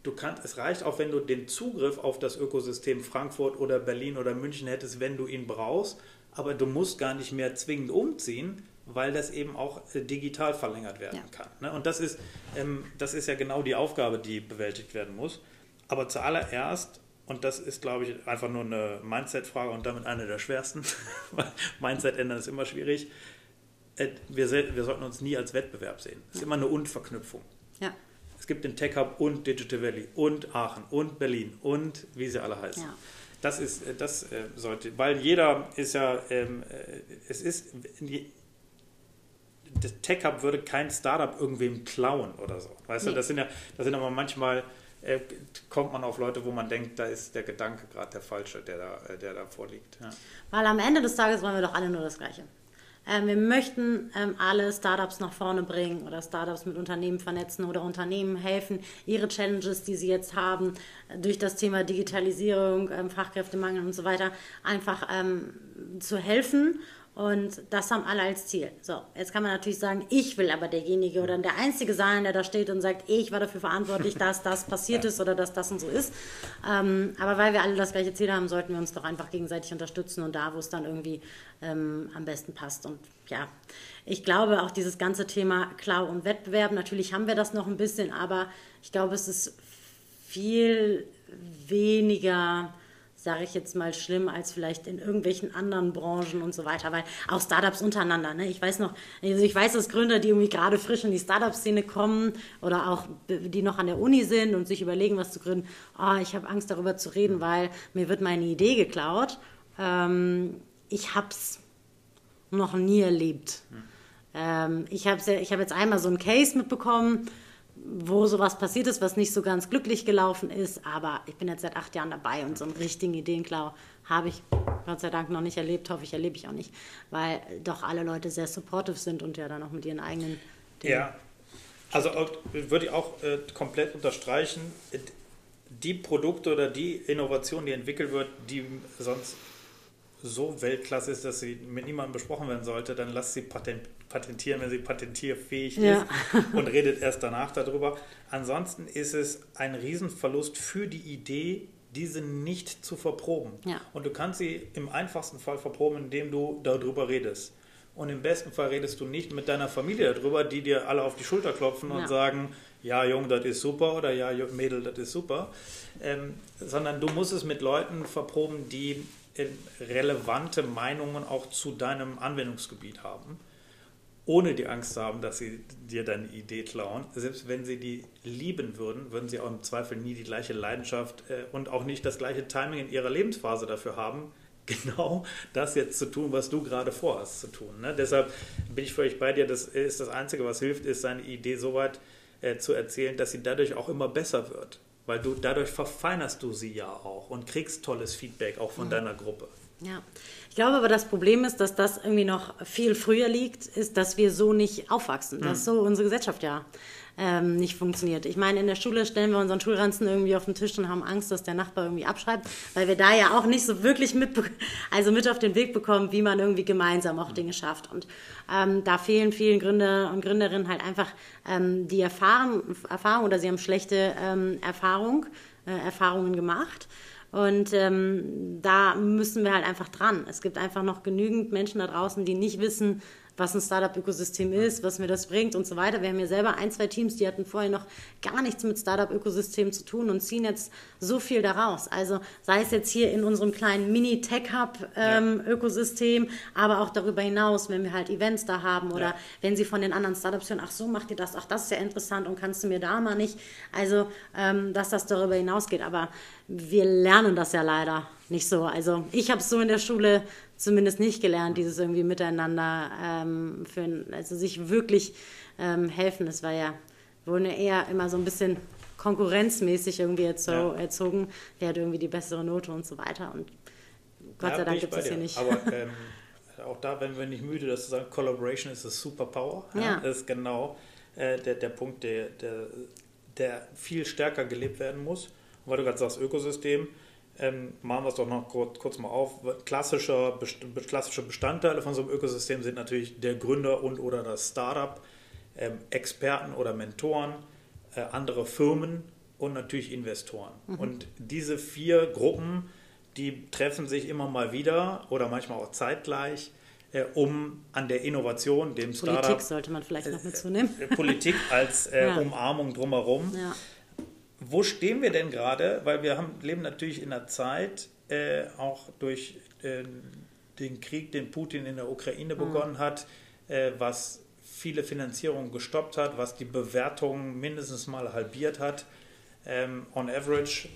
du kannst, es reicht auch, wenn du den Zugriff auf das Ökosystem Frankfurt oder Berlin oder München hättest, wenn du ihn brauchst, aber du musst gar nicht mehr zwingend umziehen, weil das eben auch äh, digital verlängert werden ja. kann. Ne? Und das ist, ähm, das ist ja genau die Aufgabe, die bewältigt werden muss. Aber zuallererst und das ist, glaube ich, einfach nur eine Mindset-Frage und damit eine der schwersten. [LAUGHS] Mindset ändern ist immer schwierig. Äh, wir, wir sollten uns nie als Wettbewerb sehen. Es ist immer eine Und-Verknüpfung. Ja. Es gibt den Tech Hub und Digital Valley und Aachen und Berlin und wie sie alle heißen. Ja. Das ist, äh, das äh, sollte, weil jeder ist ja, ähm, es ist, das Tech Hub würde kein Startup irgendwem klauen oder so. Weißt nee. du, das sind ja, das sind aber manchmal äh, kommt man auf Leute, wo man denkt, da ist der Gedanke gerade der falsche, der da, äh, der da vorliegt. Ja. Weil am Ende des Tages wollen wir doch alle nur das Gleiche. Ähm, wir möchten ähm, alle Startups nach vorne bringen oder Startups mit Unternehmen vernetzen oder Unternehmen helfen, ihre Challenges, die sie jetzt haben, durch das Thema Digitalisierung, ähm, Fachkräftemangel und so weiter, einfach ähm, zu helfen und das haben alle als Ziel. So, jetzt kann man natürlich sagen, ich will aber derjenige oder der Einzige sein, der da steht und sagt, ich war dafür verantwortlich, dass das passiert ist oder dass das und so ist. Ähm, aber weil wir alle das gleiche Ziel haben, sollten wir uns doch einfach gegenseitig unterstützen und da, wo es dann irgendwie ähm, am besten passt. Und ja, ich glaube auch dieses ganze Thema Klau und Wettbewerb, natürlich haben wir das noch ein bisschen, aber ich glaube, es ist viel weniger sage ich jetzt mal, schlimm als vielleicht in irgendwelchen anderen Branchen und so weiter, weil auch Startups untereinander, ne? ich weiß noch, also ich weiß, dass Gründer, die irgendwie gerade frisch in die Startup-Szene kommen oder auch die noch an der Uni sind und sich überlegen, was zu gründen, oh, ich habe Angst darüber zu reden, weil mir wird meine Idee geklaut. Ähm, ich habe es noch nie erlebt. Hm. Ähm, ich habe ich hab jetzt einmal so einen Case mitbekommen, wo sowas passiert ist, was nicht so ganz glücklich gelaufen ist. Aber ich bin jetzt seit acht Jahren dabei und so einen richtigen Ideenklau habe ich Gott sei Dank noch nicht erlebt, hoffe ich, erlebe ich auch nicht, weil doch alle Leute sehr supportive sind und ja dann auch mit ihren eigenen Dingen. Ja, also würde ich auch äh, komplett unterstreichen. Die Produkte oder die Innovation, die entwickelt wird, die sonst so Weltklasse ist, dass sie mit niemandem besprochen werden sollte, dann lasst sie patentieren, wenn sie patentierfähig ja. ist und redet erst danach darüber. Ansonsten ist es ein Riesenverlust für die Idee, diese nicht zu verproben. Ja. Und du kannst sie im einfachsten Fall verproben, indem du darüber redest. Und im besten Fall redest du nicht mit deiner Familie darüber, die dir alle auf die Schulter klopfen ja. und sagen, ja, Jung, das ist super oder ja, Mädel, das ist super. Ähm, sondern du musst es mit Leuten verproben, die relevante Meinungen auch zu deinem Anwendungsgebiet haben, ohne die Angst zu haben, dass sie dir deine Idee klauen. Selbst wenn sie die lieben würden, würden sie auch im Zweifel nie die gleiche Leidenschaft äh, und auch nicht das gleiche Timing in ihrer Lebensphase dafür haben, [LAUGHS] genau das jetzt zu tun, was du gerade vorhast zu tun. Ne? Deshalb bin ich völlig bei dir. Das ist das Einzige, was hilft, ist seine Idee so weit äh, zu erzählen, dass sie dadurch auch immer besser wird. Weil du dadurch verfeinerst du sie ja auch und kriegst tolles Feedback auch von mhm. deiner Gruppe. Ja, ich glaube aber, das Problem ist, dass das irgendwie noch viel früher liegt, ist, dass wir so nicht aufwachsen, mhm. dass so unsere Gesellschaft ja ähm, nicht funktioniert. Ich meine, in der Schule stellen wir unseren Schulranzen irgendwie auf den Tisch und haben Angst, dass der Nachbar irgendwie abschreibt, weil wir da ja auch nicht so wirklich mit, also mit auf den Weg bekommen, wie man irgendwie gemeinsam auch Dinge schafft. Und ähm, da fehlen vielen Gründer und Gründerinnen halt einfach ähm, die Erfahrung, Erfahrung oder sie haben schlechte ähm, Erfahrung, äh, Erfahrungen gemacht. Und ähm, da müssen wir halt einfach dran. Es gibt einfach noch genügend Menschen da draußen, die nicht wissen, was ein Startup-Ökosystem ist, was mir das bringt und so weiter. Wir haben ja selber ein, zwei Teams, die hatten vorher noch gar nichts mit Startup-Ökosystem zu tun und ziehen jetzt so viel daraus. Also sei es jetzt hier in unserem kleinen Mini-Tech-Hub-Ökosystem, ähm, ja. aber auch darüber hinaus, wenn wir halt Events da haben oder ja. wenn sie von den anderen Startups hören, ach so, macht ihr das, ach das ist ja interessant und kannst du mir da mal nicht. Also, ähm, dass das darüber hinausgeht. Aber wir lernen das ja leider nicht so. Also ich habe es so in der Schule zumindest nicht gelernt, dieses irgendwie miteinander ähm, für, also sich wirklich ähm, helfen. Es war ja wohl eher immer so ein bisschen konkurrenzmäßig irgendwie erzo ja. erzogen, wer hat irgendwie die bessere Note und so weiter. Und Gott ja, sei Dank gibt es hier nicht. Aber [LAUGHS] ähm, auch da werden wir nicht müde, dass zu sagen, Collaboration ist a Superpower. Ja. ja. Das ist genau äh, der, der Punkt, der, der, der viel stärker gelebt werden muss. Und weil du gerade sagst, Ökosystem, ähm, machen wir es doch noch kurz, kurz mal auf. Klassische, klassische Bestandteile von so einem Ökosystem sind natürlich der Gründer und oder das Startup, ähm, Experten oder Mentoren, äh, andere Firmen und natürlich Investoren. Mhm. Und diese vier Gruppen, die treffen sich immer mal wieder oder manchmal auch zeitgleich, äh, um an der Innovation, dem Startup. Politik sollte man vielleicht noch mit zunehmen. Äh, Politik als äh, [LAUGHS] ja. Umarmung drumherum. Ja wo stehen wir denn gerade? Weil wir haben, leben natürlich in einer Zeit, äh, auch durch äh, den Krieg, den Putin in der Ukraine begonnen mhm. hat, äh, was viele Finanzierungen gestoppt hat, was die Bewertungen mindestens mal halbiert hat, ähm, on average.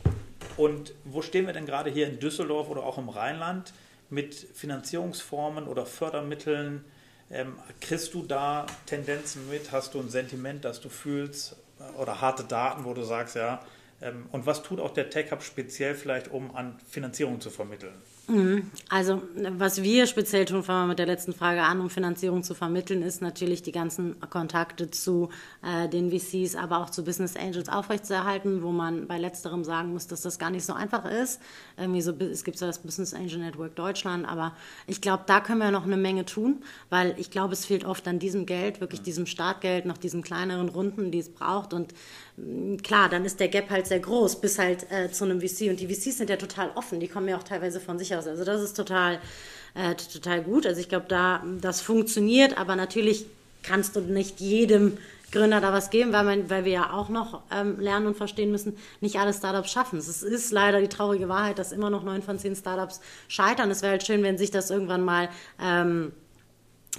Und wo stehen wir denn gerade hier in Düsseldorf oder auch im Rheinland mit Finanzierungsformen oder Fördermitteln? Ähm, kriegst du da Tendenzen mit? Hast du ein Sentiment, das du fühlst? Oder harte Daten, wo du sagst, ja, ähm, und was tut auch der Tech Hub speziell vielleicht, um an Finanzierung zu vermitteln? Mhm. Also, was wir speziell tun, fangen wir mit der letzten Frage an, um Finanzierung zu vermitteln, ist natürlich die ganzen Kontakte zu äh, den VCs, aber auch zu Business Angels aufrechtzuerhalten, wo man bei letzterem sagen muss, dass das gar nicht so einfach ist. Irgendwie so, es gibt zwar das Business Angel Network Deutschland, aber ich glaube, da können wir noch eine Menge tun, weil ich glaube, es fehlt oft an diesem Geld, wirklich diesem Startgeld, noch diesen kleineren Runden, die es braucht. Und klar, dann ist der Gap halt sehr groß bis halt äh, zu einem VC. Und die VCs sind ja total offen, die kommen ja auch teilweise von sich aus. Also das ist total, äh, total gut. Also ich glaube, da das funktioniert, aber natürlich kannst du nicht jedem Gründer da was geben, weil, man, weil wir ja auch noch ähm, lernen und verstehen müssen, nicht alle Startups schaffen es. Es ist leider die traurige Wahrheit, dass immer noch neun von zehn Startups scheitern. Es wäre halt schön, wenn sich das irgendwann mal ähm,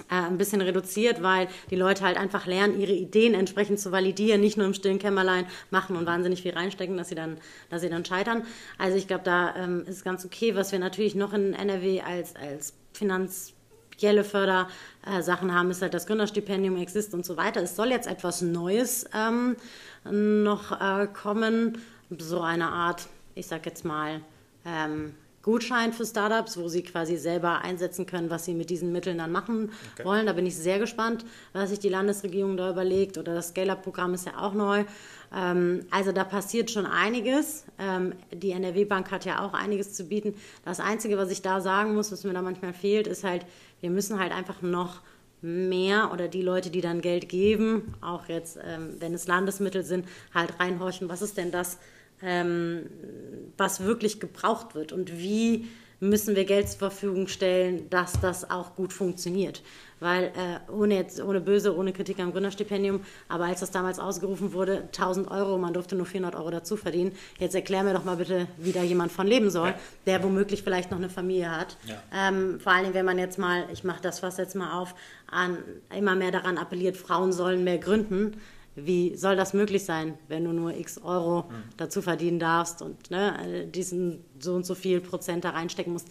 äh, ein bisschen reduziert, weil die Leute halt einfach lernen, ihre Ideen entsprechend zu validieren, nicht nur im stillen Kämmerlein machen und wahnsinnig viel reinstecken, dass sie dann, dass sie dann scheitern. Also ich glaube, da ähm, ist ganz okay, was wir natürlich noch in NRW als, als finanzielle Fördersachen haben, ist halt das Gründerstipendium, Exist und so weiter. Es soll jetzt etwas Neues ähm, noch äh, kommen, so eine Art, ich sag jetzt mal, ähm, Gutschein für Startups, wo sie quasi selber einsetzen können, was sie mit diesen Mitteln dann machen okay. wollen. Da bin ich sehr gespannt, was sich die Landesregierung da überlegt. Oder das Scale-Up-Programm ist ja auch neu. Ähm, also da passiert schon einiges. Ähm, die NRW-Bank hat ja auch einiges zu bieten. Das Einzige, was ich da sagen muss, was mir da manchmal fehlt, ist halt, wir müssen halt einfach noch mehr oder die Leute, die dann Geld geben, auch jetzt, ähm, wenn es Landesmittel sind, halt reinhorchen, was ist denn das, ähm, was wirklich gebraucht wird und wie müssen wir Geld zur Verfügung stellen, dass das auch gut funktioniert. Weil äh, ohne jetzt, ohne böse, ohne Kritik am Gründerstipendium, aber als das damals ausgerufen wurde, 1000 Euro, man durfte nur 400 Euro dazu verdienen. Jetzt erklär mir doch mal bitte, wie da jemand von leben soll, ja. der womöglich vielleicht noch eine Familie hat. Ja. Ähm, vor allem, wenn man jetzt mal, ich mache das fast jetzt mal auf, an, immer mehr daran appelliert, Frauen sollen mehr gründen wie soll das möglich sein, wenn du nur x Euro mhm. dazu verdienen darfst und ne, diesen so und so viel Prozent da reinstecken musst.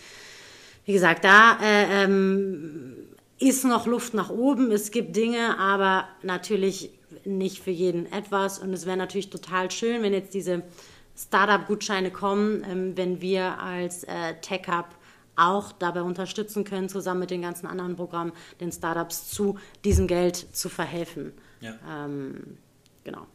Wie gesagt, da äh, ähm, ist noch Luft nach oben. Es gibt Dinge, aber natürlich nicht für jeden etwas. Und es wäre natürlich total schön, wenn jetzt diese Startup-Gutscheine kommen, ähm, wenn wir als äh, Tech Hub auch dabei unterstützen können, zusammen mit den ganzen anderen Programmen, den Startups zu diesem Geld zu verhelfen. Ja. Ähm, genau.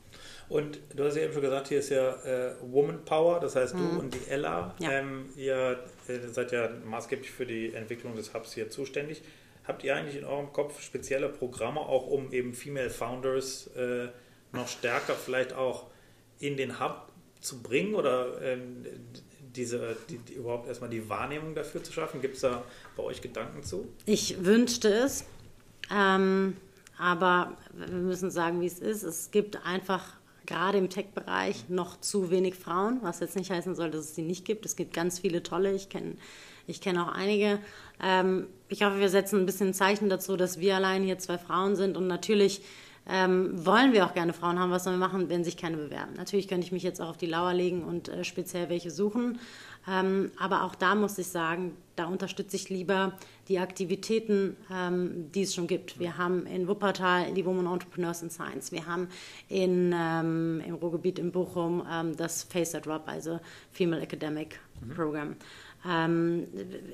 Und du hast ja eben schon gesagt, hier ist ja äh, Woman Power, das heißt du mhm. und die Ella. Ja. Ähm, ihr äh, seid ja maßgeblich für die Entwicklung des Hubs hier zuständig. Habt ihr eigentlich in eurem Kopf spezielle Programme, auch um eben Female Founders äh, noch stärker vielleicht auch in den Hub zu bringen oder ähm, diese, die, die, überhaupt erstmal die Wahrnehmung dafür zu schaffen? Gibt es da bei euch Gedanken zu? Ich wünschte es. Ähm, aber wir müssen sagen, wie es ist. Es gibt einfach gerade im Tech-Bereich noch zu wenig Frauen, was jetzt nicht heißen soll, dass es sie nicht gibt. Es gibt ganz viele tolle. Ich kenne ich kenn auch einige. Ähm, ich hoffe, wir setzen ein bisschen ein Zeichen dazu, dass wir allein hier zwei Frauen sind und natürlich ähm, wollen wir auch gerne Frauen haben. Was sollen wir machen, wenn sich keine bewerben? Natürlich könnte ich mich jetzt auch auf die Lauer legen und äh, speziell welche suchen. Ähm, aber auch da muss ich sagen, da unterstütze ich lieber die Aktivitäten, ähm, die es schon gibt. Wir haben in Wuppertal die Women Entrepreneurs in Science. Wir haben in, ähm, im Ruhrgebiet in Bochum ähm, das FACET ROP, also Female Academic mhm. Program. Ähm,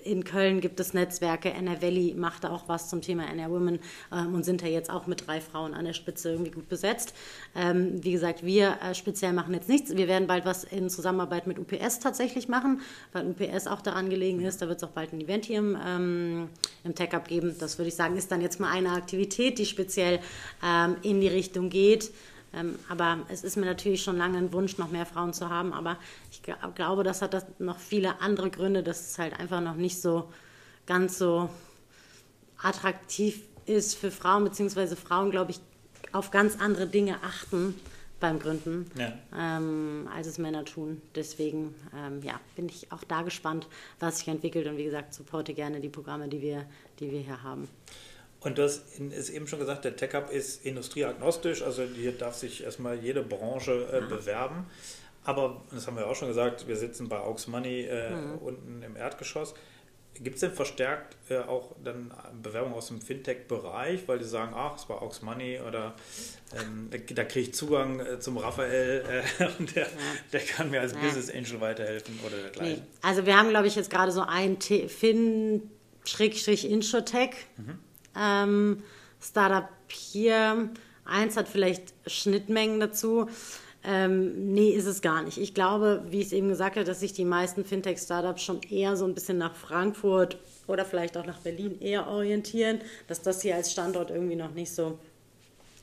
in Köln gibt es Netzwerke, NR Valley macht auch was zum Thema NR Women ähm, und sind da jetzt auch mit drei Frauen an der Spitze irgendwie gut besetzt. Ähm, wie gesagt, wir äh, speziell machen jetzt nichts. Wir werden bald was in Zusammenarbeit mit UPS tatsächlich machen, weil UPS auch daran gelegen ist. Da wird es auch bald ein Event hier im, ähm, im Tech-Up geben. Das würde ich sagen, ist dann jetzt mal eine Aktivität, die speziell ähm, in die Richtung geht. Ähm, aber es ist mir natürlich schon lange ein Wunsch, noch mehr Frauen zu haben. Aber ich glaube, das hat das noch viele andere Gründe, dass es halt einfach noch nicht so ganz so attraktiv ist für Frauen, beziehungsweise Frauen, glaube ich, auf ganz andere Dinge achten, beim Gründen, Ja. ähm, als es Männer tun. Deswegen ähm, ja, bin ich auch da gespannt, was sich entwickelt. Und wie gesagt, supporte gerne die Programme, die wir, die wir hier haben. Und du hast in- ist eben schon gesagt, der Tech Hub ist industrieagnostisch, also hier darf sich erstmal jede Branche äh, bewerben. Aber, das haben wir auch schon gesagt, wir sitzen bei Aux Money äh, unten im Erdgeschoss. Gibt es denn verstärkt äh, auch dann Bewerbungen aus dem Fintech-Bereich, weil die sagen, ach, es war Aux Money oder ähm, da, kriege ich Zugang äh, zum Raphael äh, [LAUGHS] und der, der kann mir als Ja. Business Angel weiterhelfen oder Nee. dergleichen. Also wir haben, glaube ich, jetzt gerade so ein Fin-Insurtech ähm, Startup hier. Eins hat vielleicht Schnittmengen dazu. Ähm, nee, ist es gar nicht. Ich glaube, wie ich es eben gesagt habe, dass sich die meisten Fintech-Startups schon eher so ein bisschen nach Frankfurt oder vielleicht auch nach Berlin eher orientieren, dass das hier als Standort irgendwie noch nicht so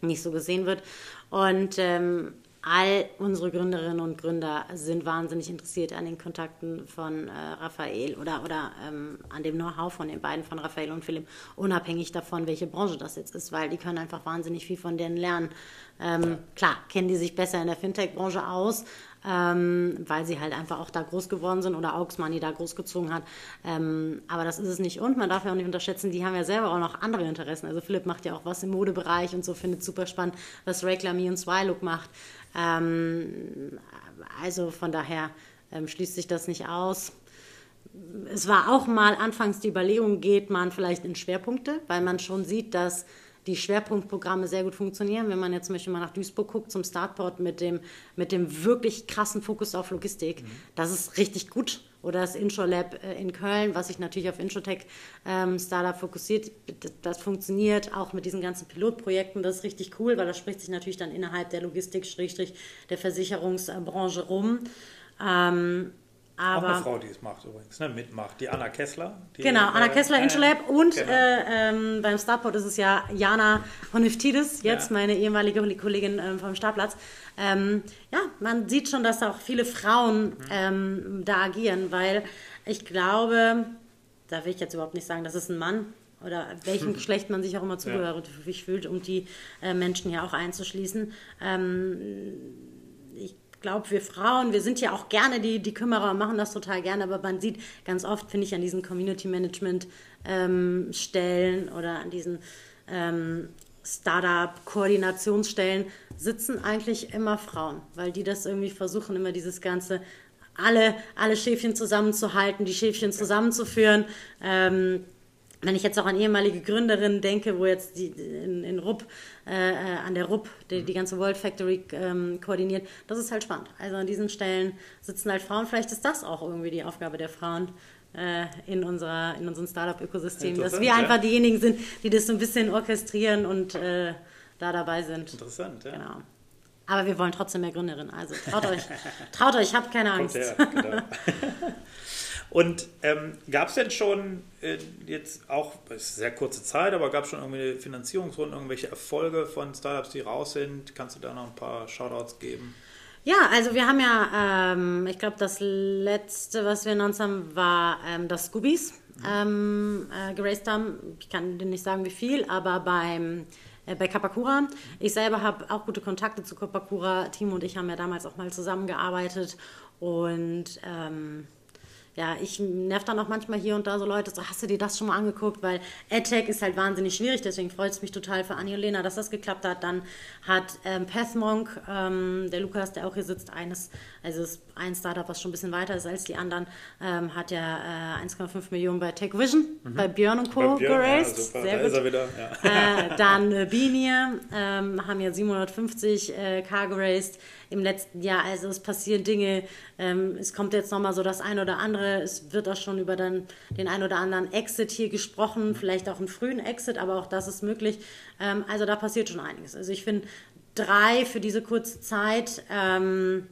nicht so gesehen wird. Und ähm, all unsere Gründerinnen und Gründer sind wahnsinnig interessiert an den Kontakten von äh, Raphael oder, oder ähm, an dem Know-how von den beiden, von Raphael und Philipp, unabhängig davon, welche Branche das jetzt ist, weil die können einfach wahnsinnig viel von denen lernen. Ähm, klar, kennen die sich besser in der Fintech-Branche aus, ähm, weil sie halt einfach auch da groß geworden sind oder Money da großgezogen hat. Ähm, aber das ist es nicht. Und man darf ja auch nicht unterschätzen, die haben ja selber auch noch andere Interessen. Also Philipp macht ja auch was im Modebereich und so, findet super spannend, was Reclamy und Swylook macht. Ähm, also von daher ähm, schließt sich das nicht aus. Es war auch mal anfangs die Überlegung, geht man vielleicht in Schwerpunkte, weil man schon sieht, dass die Schwerpunktprogramme sehr gut funktionieren. Wenn man jetzt zum Beispiel mal nach Duisburg guckt zum Startport mit dem, mit dem wirklich krassen Fokus auf Logistik, das ist richtig gut. Oder das IntroLab äh, in Köln, was sich natürlich auf Introtech ähm, Startup fokussiert, das, funktioniert auch mit diesen ganzen Pilotprojekten. Das ist richtig cool, weil das spricht sich natürlich dann innerhalb der Logistik, der Versicherungsbranche rum. Ähm, Auch aber eine Frau, die es macht übrigens, ne? mitmacht. Die Anna Kessler. Die, Genau, Anna äh, Kessler, äh, Intralab und genau. äh, ähm, beim Starport ist es ja Jana Honiftides, jetzt Ja. meine ehemalige Kollegin ähm, vom Startplatz. Ähm, ja, man sieht schon, dass da auch viele Frauen ähm, da agieren, weil ich glaube, da will ich jetzt überhaupt nicht sagen, das ist ein Mann oder welchem [LAUGHS] Geschlecht man sich auch immer zugehörig fühlt, um die äh, Menschen hier auch einzuschließen. Ich glaube, wir Frauen, wir sind ja auch gerne die, die Kümmerer und machen das total gerne, aber man sieht ganz oft, finde ich, an diesen Community Management ähm, oder an diesen ähm, Startup-Koordinationsstellen sitzen eigentlich immer Frauen, weil die das irgendwie versuchen, immer dieses ganze, alle, alle Schäfchen zusammenzuhalten, die Schäfchen zusammenzuführen. Ähm, wenn ich jetzt auch an ehemalige Gründerinnen denke, wo jetzt die in, in Rupp, äh, äh, an der Rupp, die, die ganze World Factory ähm, koordiniert, das ist halt spannend. Also an diesen Stellen sitzen halt Frauen. Vielleicht ist das auch irgendwie die Aufgabe der Frauen äh, in, unserer, in unserem Startup-Ökosystem, dass wir ja. einfach diejenigen sind, die das so ein bisschen orchestrieren und äh, da dabei sind. Interessant, ja. Genau. Aber wir wollen trotzdem mehr Gründerinnen. Also traut euch, traut euch, habt keine Kommt Angst. her, genau. [LAUGHS] Und ähm, gab es denn schon äh, jetzt auch, es ist sehr kurze Zeit, aber gab es schon irgendwie Finanzierungsrunden, irgendwelche Erfolge von Startups, die raus sind? Kannst du da noch ein paar Shoutouts geben? Ja, also wir haben ja, ähm, ich glaube, das letzte, was wir announced haben, war ähm, das Scoobies ähm, äh, geraced haben. Ich kann dir nicht sagen, wie viel, aber beim äh, bei Kapakura. Ich selber habe auch gute Kontakte zu Kapakura. Timo und ich haben ja damals auch mal zusammengearbeitet und ähm, ja, ich nerv dann auch manchmal hier und da so Leute, so hast du dir das schon mal angeguckt, weil AdTech ist halt wahnsinnig schwierig, deswegen freut es mich total für Anni und Lena, dass das geklappt hat. Dann hat ähm, Pathmonk, ähm, der Lukas, der auch hier sitzt, eines, also ist ein Startup, was schon ein bisschen weiter ist als die anderen, ähm, hat ja äh, 1,5 Millionen bei TechVision, bei Björn und Co. Björn, ja, geraced. super, Sehr da gut. ist er wieder. Ja. Äh, [LAUGHS] dann äh, Beanier ähm, haben ja 750 äh, K geraced im letzten Jahr. Also es passieren Dinge. Ähm, es kommt jetzt nochmal so das ein oder andere. Es wird auch schon über dann den ein oder anderen Exit hier gesprochen. Vielleicht auch einen frühen Exit, aber auch das ist möglich. Ähm, also da passiert schon einiges. Also ich finde drei für diese kurze Zeit. Ähm,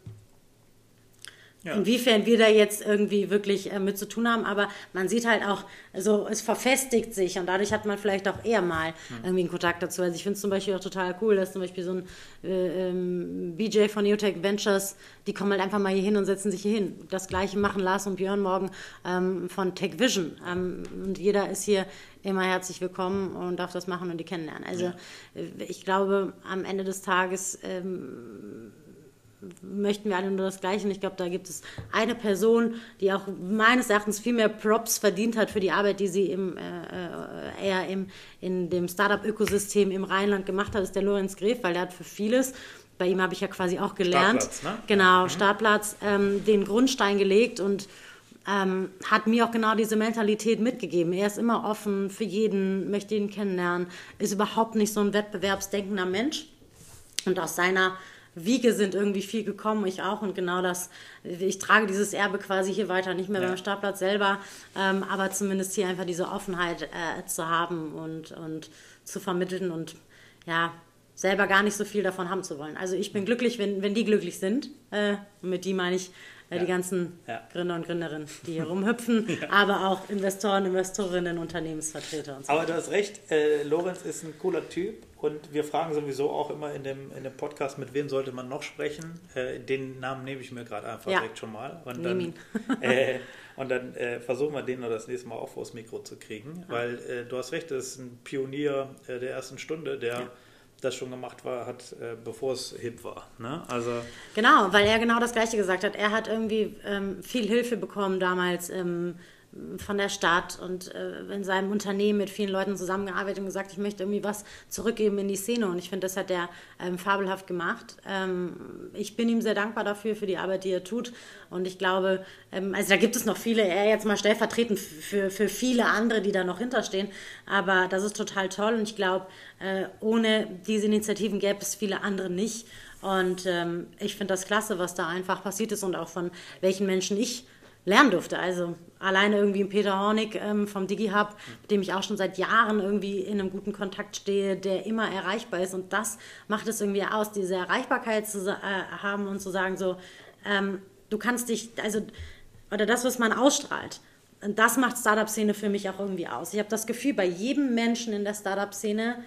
Ja. Inwiefern wir da jetzt irgendwie wirklich äh, mit zu tun haben, aber man sieht halt auch, also es verfestigt sich und dadurch hat man vielleicht auch eher mal mhm. irgendwie einen Kontakt dazu. Also ich finde es zum Beispiel auch total cool, dass zum Beispiel so ein äh, ähm, BJ von Neotech Ventures, die kommen halt einfach mal hier hin und setzen sich hier hin. Das gleiche machen Lars und Björn morgen ähm, von Tech Vision. Ähm, und jeder ist hier immer herzlich willkommen und darf das machen und die kennenlernen. Also ja. Äh, ich glaube, am Ende des Tages ähm, möchten wir alle nur das Gleiche. Und ich glaube, da gibt es eine Person, die auch meines Erachtens viel mehr Props verdient hat für die Arbeit, die sie im, äh, äh eher im, in dem Startup-Ökosystem im Rheinland gemacht hat, ist der Lorenz Gref, weil der hat für vieles bei ihm habe ich ja quasi auch gelernt. Startplatz, ne? Genau, mhm. Startplatz, ähm, den Grundstein gelegt und ähm, hat mir auch genau diese Mentalität mitgegeben. Er ist immer offen für jeden, möchte ihn kennenlernen, ist überhaupt nicht so ein wettbewerbsdenkender Mensch. Und aus seiner Wiege sind irgendwie viel gekommen, ich auch. Und genau das, ich trage dieses Erbe quasi hier weiter, nicht mehr ja. beim Startplatz selber, ähm, aber zumindest hier einfach diese Offenheit äh, zu haben und, und zu vermitteln und ja, selber gar nicht so viel davon haben zu wollen. Also ich bin glücklich, wenn, wenn die glücklich sind. Äh, und mit die meine ich ja. die ganzen. Gründer und Gründerinnen, die hier [LAUGHS] rumhüpfen, aber auch Investoren, Investorinnen, Unternehmensvertreter und so. Aber du hast recht, äh, Lorenz ist ein cooler Typ und wir fragen sowieso auch immer in dem, in dem Podcast, mit wem sollte man noch sprechen. Äh, den Namen nehme ich mir gerade einfach direkt schon mal. Und dann, ihn. [LAUGHS] Äh, und dann äh, versuchen wir den noch das nächste Mal auch vors Mikro zu kriegen, weil äh, du hast recht, das ist ein Pionier der ersten Stunde, der das schon gemacht war, hat, äh, bevor es hip war. Ne? Also genau, weil er genau das Gleiche gesagt hat. Er hat irgendwie ähm, viel Hilfe bekommen damals. Ähm, von der Stadt und äh, in seinem Unternehmen mit vielen Leuten zusammengearbeitet und gesagt, ich möchte irgendwie was zurückgeben in die Szene. Und ich finde, das hat er ähm, fabelhaft gemacht. Ähm, ich bin ihm sehr dankbar dafür, für die Arbeit, die er tut. Und ich glaube, ähm, also da gibt es noch viele, er jetzt mal stellvertretend für, für viele andere, die da noch hinterstehen. Aber das ist total toll. Und ich glaube, äh, ohne diese Initiativen gäbe es viele andere nicht. Und ähm, ich finde das klasse, was da einfach passiert ist und auch von welchen Menschen ich lernen durfte. Also alleine irgendwie Peter Hornig ähm, vom DigiHub, mit dem ich auch schon seit Jahren irgendwie in einem guten Kontakt stehe, der immer erreichbar ist. Und das macht es irgendwie aus, diese Erreichbarkeit zu äh, haben und zu sagen, so, ähm, du kannst dich, also, oder das, was man ausstrahlt. Und das macht Startup-Szene für mich auch irgendwie aus. Ich habe das Gefühl, bei jedem Menschen in der Startup-Szene,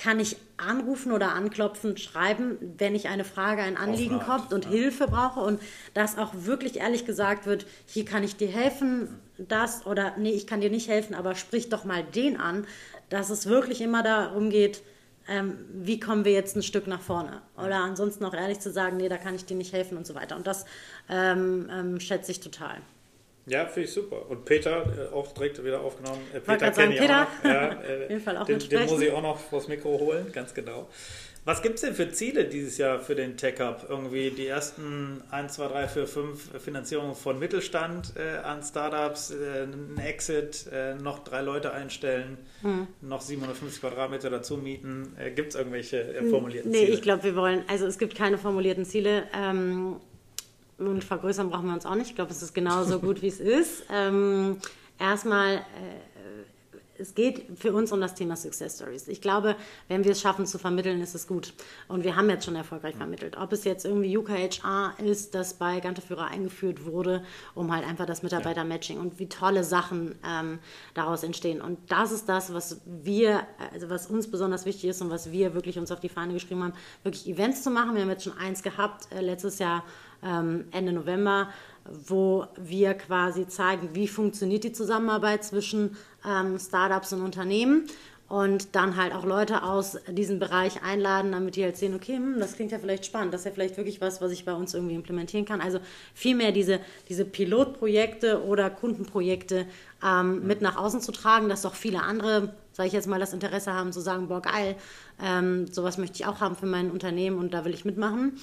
kann ich anrufen oder anklopfen, schreiben, wenn ich eine Frage, ein Anliegen kommt und ja. Hilfe brauche und dass auch wirklich ehrlich gesagt wird, hier kann ich dir helfen, das oder nee, ich kann dir nicht helfen, aber sprich doch mal den an, dass es wirklich immer darum geht, ähm, wie kommen wir jetzt ein Stück nach vorne oder ansonsten auch ehrlich zu sagen, nee, da kann ich dir nicht helfen und so weiter und das ähm, ähm, schätze ich total. Ja, finde ich super. Und Peter, äh, auch direkt wieder aufgenommen. Äh, Peter kenne ich Peter. auch noch. Ja, [LAUGHS] äh, jeden Fall auch den, den muss ich auch noch vors Mikro holen, ganz genau. Was gibt es denn für Ziele dieses Jahr für den Tech Hub? Irgendwie die ersten 1, 2, 3, 4, 5 Finanzierungen von Mittelstand äh, an Startups, äh, ein Exit, äh, noch drei Leute einstellen, hm. noch 750 Quadratmeter dazu mieten. Äh, gibt es irgendwelche äh, formulierten nee, Ziele? Nee, ich glaube, wir wollen, also es gibt keine formulierten Ziele. Ähm, und vergrößern brauchen wir uns auch nicht. Ich glaube, es ist genauso gut, wie es ist. Ähm, erstmal, äh, es geht für uns um das Thema Success Stories. Ich glaube, wenn wir es schaffen zu vermitteln, ist es gut. Und wir haben jetzt schon erfolgreich vermittelt. Ob es jetzt irgendwie UKHR ist, das bei Ganteführer eingeführt wurde, um halt einfach das Mitarbeitermatching und wie tolle Sachen ähm, daraus entstehen. Und das ist das, was wir, also was uns besonders wichtig ist und was wir wirklich uns auf die Fahne geschrieben haben, wirklich Events zu machen. Wir haben jetzt schon eins gehabt, äh, letztes Jahr Ende November, wo wir quasi zeigen, wie funktioniert die Zusammenarbeit zwischen ähm, Startups und Unternehmen und dann halt auch Leute aus diesem Bereich einladen, damit die halt sehen, okay, hm, das klingt ja vielleicht spannend, das ist ja vielleicht wirklich was, was ich bei uns irgendwie implementieren kann. Also vielmehr diese, diese Pilotprojekte oder Kundenprojekte ähm, mit nach außen zu tragen, dass doch viele andere, sage ich jetzt mal, das Interesse haben zu sagen, boah, geil, ähm, sowas möchte ich auch haben für mein Unternehmen und da will ich mitmachen.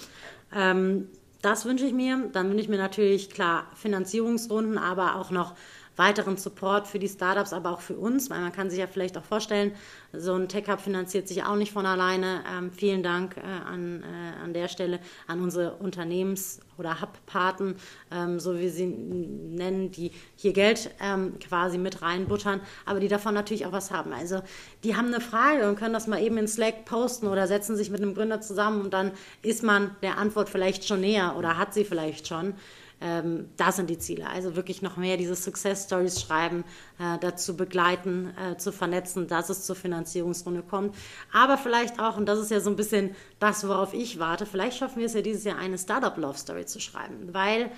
Ähm, das wünsche ich mir. Dann wünsche ich mir natürlich klar Finanzierungsrunden, aber auch noch weiteren Support für die Startups, aber auch für uns, weil man kann sich ja vielleicht auch vorstellen, so ein Tech Hub finanziert sich auch nicht von alleine. Ähm, vielen Dank äh, an, äh, an der Stelle an unsere Unternehmens- oder Hub-Paten, ähm, so wie sie nennen, die hier Geld ähm, quasi mit reinbuttern, aber die davon natürlich auch was haben. Also die haben eine Frage und können das mal eben in Slack posten oder setzen sich mit einem Gründer zusammen und dann ist man der Antwort vielleicht schon näher oder hat sie vielleicht schon. Ähm, das sind die Ziele. Also wirklich noch mehr diese Success Stories schreiben, äh, dazu begleiten, äh, zu vernetzen, dass es zur Finanzierungsrunde kommt. Aber vielleicht auch, und das ist ja so ein bisschen das, worauf ich warte, vielleicht schaffen wir es ja dieses Jahr eine Startup Love Story zu schreiben, weil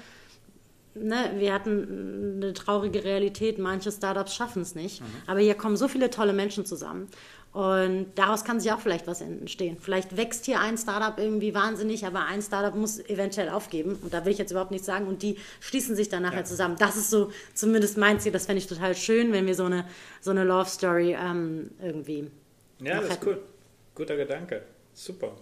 Ne, wir hatten eine traurige Realität, manche Startups schaffen es nicht. Mhm. Aber hier kommen so viele tolle Menschen zusammen. Und daraus kann sich auch vielleicht was entstehen. Vielleicht wächst hier ein Startup irgendwie wahnsinnig, aber ein Startup muss eventuell aufgeben. Und da will ich jetzt überhaupt nichts sagen. Und die schließen sich dann nachher ja. zusammen. Das ist so zumindest mein Ziel. Das fände ich total schön, wenn wir so eine, so eine Love Story ähm, irgendwie. Ja, das hätten. ist cool. Guter Gedanke. Super.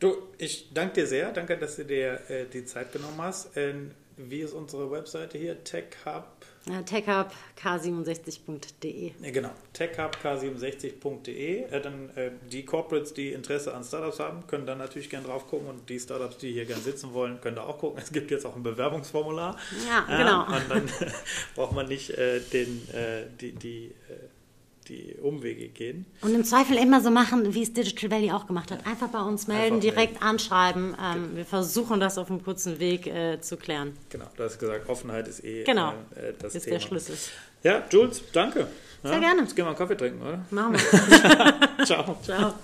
Du, ich danke dir sehr. Danke, dass du dir äh, die Zeit genommen hast. Ähm, wie ist unsere Webseite hier? TechHub. Ja, techhubk67.de. Ja, genau, techhubk67.de. Äh, dann äh, die Corporates, die Interesse an Startups haben, können dann natürlich gerne drauf gucken und die Startups, die hier gerne sitzen wollen, können da auch gucken. Es gibt jetzt auch ein Bewerbungsformular. Ja, genau. und dann [LAUGHS] braucht man nicht äh, den, äh, die, die äh, die Umwege gehen. Und im Zweifel immer so machen, wie es Digital Valley auch gemacht hat. Einfach bei uns melden, Einfach direkt melden. anschreiben. Ähm, genau. Wir versuchen das auf einem kurzen Weg äh, zu klären. Genau, du hast gesagt, Offenheit ist eh genau. äh, das ist Thema. der Schlüssel. Ja, Jules, danke. Sehr ja, gerne. Jetzt gehen wir einen Kaffee trinken, oder? Machen wir. [LAUGHS] Ciao. Ciao.